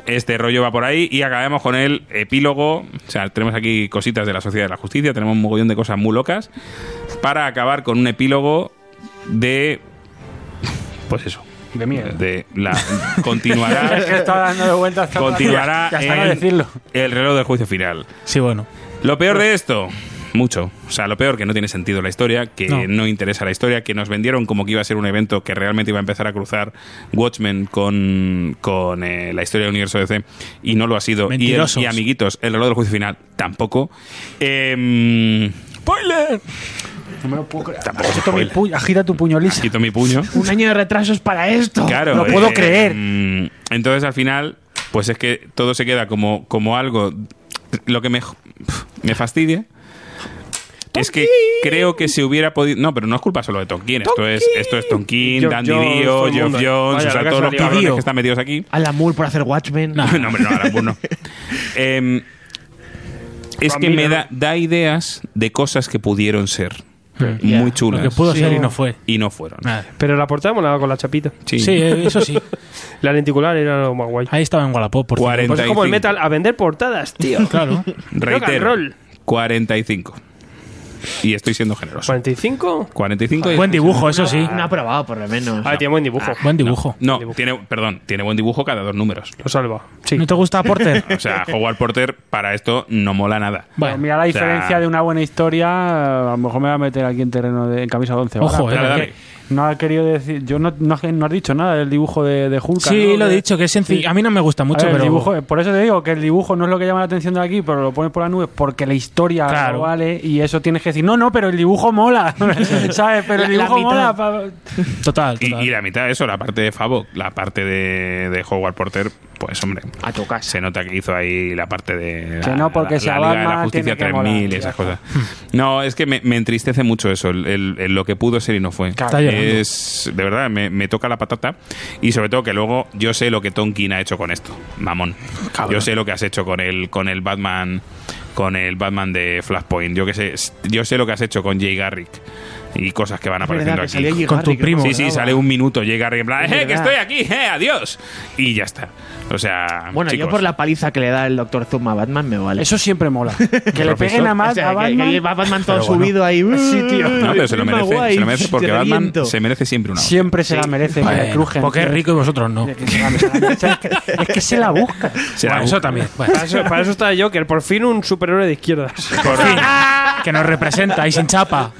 este rollo va por ahí. Y acabamos con el epílogo. O sea, tenemos aquí cositas de la Sociedad de la Justicia. Tenemos un mogollón de cosas muy locas. Para acabar con un epílogo de. Pues eso. De mierda. De la, continuará. Es que está dando de vueltas. continuará Ya no en decirlo. el reloj del juicio final. Sí, bueno. Lo peor de esto, mucho. O sea, lo peor que no tiene sentido la historia, que no. No. interesa la historia, que nos vendieron como que iba a ser un evento que realmente iba a empezar a cruzar Watchmen con, con eh, la historia del universo DC y no lo ha sido. Y, el- y, amiguitos, el reloj del juicio final tampoco. Em, ¡Spoiler! No me lo puedo creer. Tampoco mi spoiler. pu- Agita tu puño lisa. quito mi puño. Un año de retrasos para esto. Claro, No puedo eh, creer. mm, Entonces al final, pues es que todo se queda como, como algo. Lo que me, me fastidia es que creo que se hubiera podido. No, pero no es culpa solo de Tonkin. Esto es, esto es Tonkin, Geoff Dandy Jones, Dio, todo el Geoff mundo. Jones, Vaya, o ha todos los salido. cabrones Dio. que están metidos aquí. Alan Moore por hacer Watchmen. No, hombre, no, Alan Moore no. Em, es que me da, da ideas de cosas que pudieron ser Ya. muy Lo chulas que pudo ser y no fue. y no fueron. Nada. Pero la portada molaba con la chapita. Sí. Sí, eh, eso sí. La lenticular era lo más guay. Ahí estaba en Wallapop, por Cuarenta. Pues es como el 45. metal, a vender portadas, tío. Claro. Rock and roll. 45. Y estoy siendo generoso. 45. 45 y- Buen dibujo, eso sí. No ha probado, por lo menos. Ah, tiene buen dibujo. Buen dibujo. No, tiene, perdón, tiene buen dibujo cada dos números. Lo salva. Sí. ¿No te gusta Porter? O sea, Howard Porter para esto no mola nada. Bueno, mira la o sea- diferencia de una buena historia. A lo mejor me va a meter aquí en terreno de en camisa de once. Ojo, eh, pero dale, No ha querido decir. Yo no, no, no has dicho nada del dibujo de, de Hulk. sí, ¿no? lo he dicho, que es sencillo. Sí. A mí no me gusta A mucho, ver, el pero. dibujo, por eso te digo que el dibujo no es lo que llama la atención de aquí, pero lo pones por las nubes porque la historia Claro. no vale y eso tienes que decir, no, no, pero el dibujo mola, ¿sabes? Pero el La- la dibujo mola. pa- Total, Y, total. y la mitad de eso, la parte de Favo, la parte de, de Howard Porter, pues hombre, A tu casa. se nota que hizo ahí la parte de Que no porque la- sea la Liga de la Justicia tiene que 3000 y esas cosas. No, es que me, me entristece mucho eso, el, el- el lo que pudo ser y no fue. Llorando. Es, de verdad, me, me toca la patata y sobre todo que luego yo sé lo que Tonkin ha hecho con esto, mamón. Yo sé lo que has hecho con el, con el Batman con el Batman de Flashpoint. Yo que sé, yo sé lo que has hecho con Jay Garrick y cosas que van Es verdad apareciendo que aquí. Con tu primo. Sí, sí, sale un minuto, llega Garrick en plan, Es ¡eh, que verdad. estoy aquí! ¡eh, adiós! Y ya está. O sea, Bueno, chicos, yo por la paliza que le da el Doctor Zoom a Batman me vale. Eso siempre mola. Que le Profesor. peguen a, más O sea, a que- Batman. que lleva Batman todo bueno. subido ahí. Sí, tío. No, pero se lo merece, guay, se lo merece porque Batman se merece siempre una. Siempre se la merece, que crujen. porque es tío. rico y vosotros no. Que. Es que- es que se la busca. Se la Bueno, busca. eso también. Bueno, Para eso, para eso está Joker, por fin un superhéroe de izquierdas. por fin. Que nos representa y sin chapa.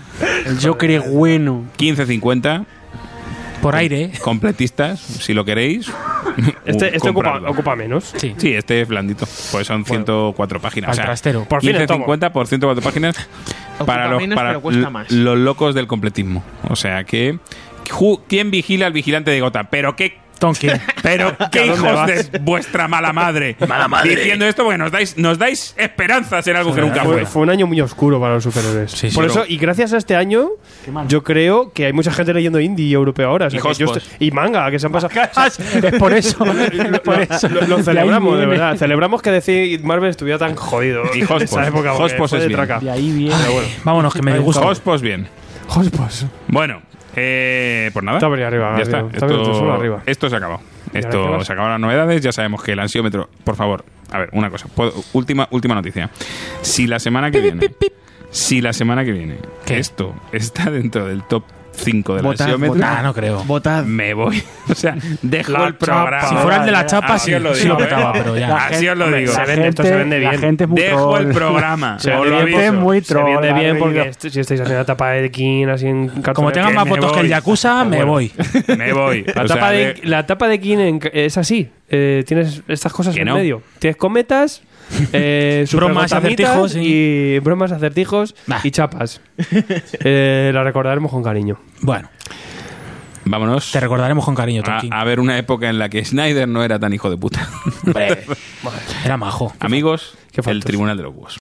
El Joker es bueno. 15.50, Por aire, ¿eh? completistas, si lo queréis. Este, este ocupa, ocupa menos. Sí. Sí, este es blandito. Pues son 104 páginas. Al O sea, trastero. Por fin el tomo. 15.50 por 104 páginas Ocupa para, los, menos, para pero cuesta l- más. los locos del completismo. O sea que. ¿Quién vigila al vigilante de Gota? Pero qué. Tonkin. Pero qué ¿A dónde hijos de vuestra mala madre. Mala madre. Diciendo esto porque nos dais, nos dais esperanzas en algo que nunca Fue, fue. un año muy oscuro para los superhéroes. Sí, sí. Por Pero- eso, y gracias a este año, yo creo que hay mucha gente leyendo indie europeo ahora. o sea Y que yo hospos. estoy- y manga, que se han pasado. es por eso. es por eso. Lo, celebramos, de verdad. Celebramos que DC Marvel estuviera tan jodido. Y Hospos. Esa época, Hospos es de bien. traca. De ahí viene. Vámonos, que me disgusta. Hospos bien. Hospos. Bueno, eh, pues nada. Está arriba, Ya está. Está Esto, solo arriba. esto se acabó. Esto se acabaron las novedades. Ya sabemos que el ansiómetro. Por favor, a ver, una cosa. Puedo- última, última noticia. Si la semana que viene. Si la semana que viene ¿Qué? esto está dentro del top 5 del Votad, ansiómetro, Ah, no creo. Votad. me voy. O sea, dejo La el programa. chapa. Si fuera el de la chapa, sí, lo sí lo digo, petaba, ¿eh? pero ya. Así os lo digo. se La vende, esto se vende La bien. gente es muy Dejo troll. el programa. Se vende bien, es muy Se troll. vende bien porque arriba. est- si estáis haciendo la tapa de King así en cartón. Como tengan más votos que el. Yakuza, me Bueno. voy. Me voy. La, tapa de, la tapa de King en- es así. Eh, tienes estas cosas en medio. Tienes cometas, eh, Bromas, acertijos, y bromas, acertijos Bah. y chapas. Eh, la recordaremos con cariño. Bueno, Vámonos. te recordaremos con cariño, a, Tonkin. a ver una época en la que Snyder no era tan hijo de puta. Era majo. Amigos, el. Tribunal de los Búhos.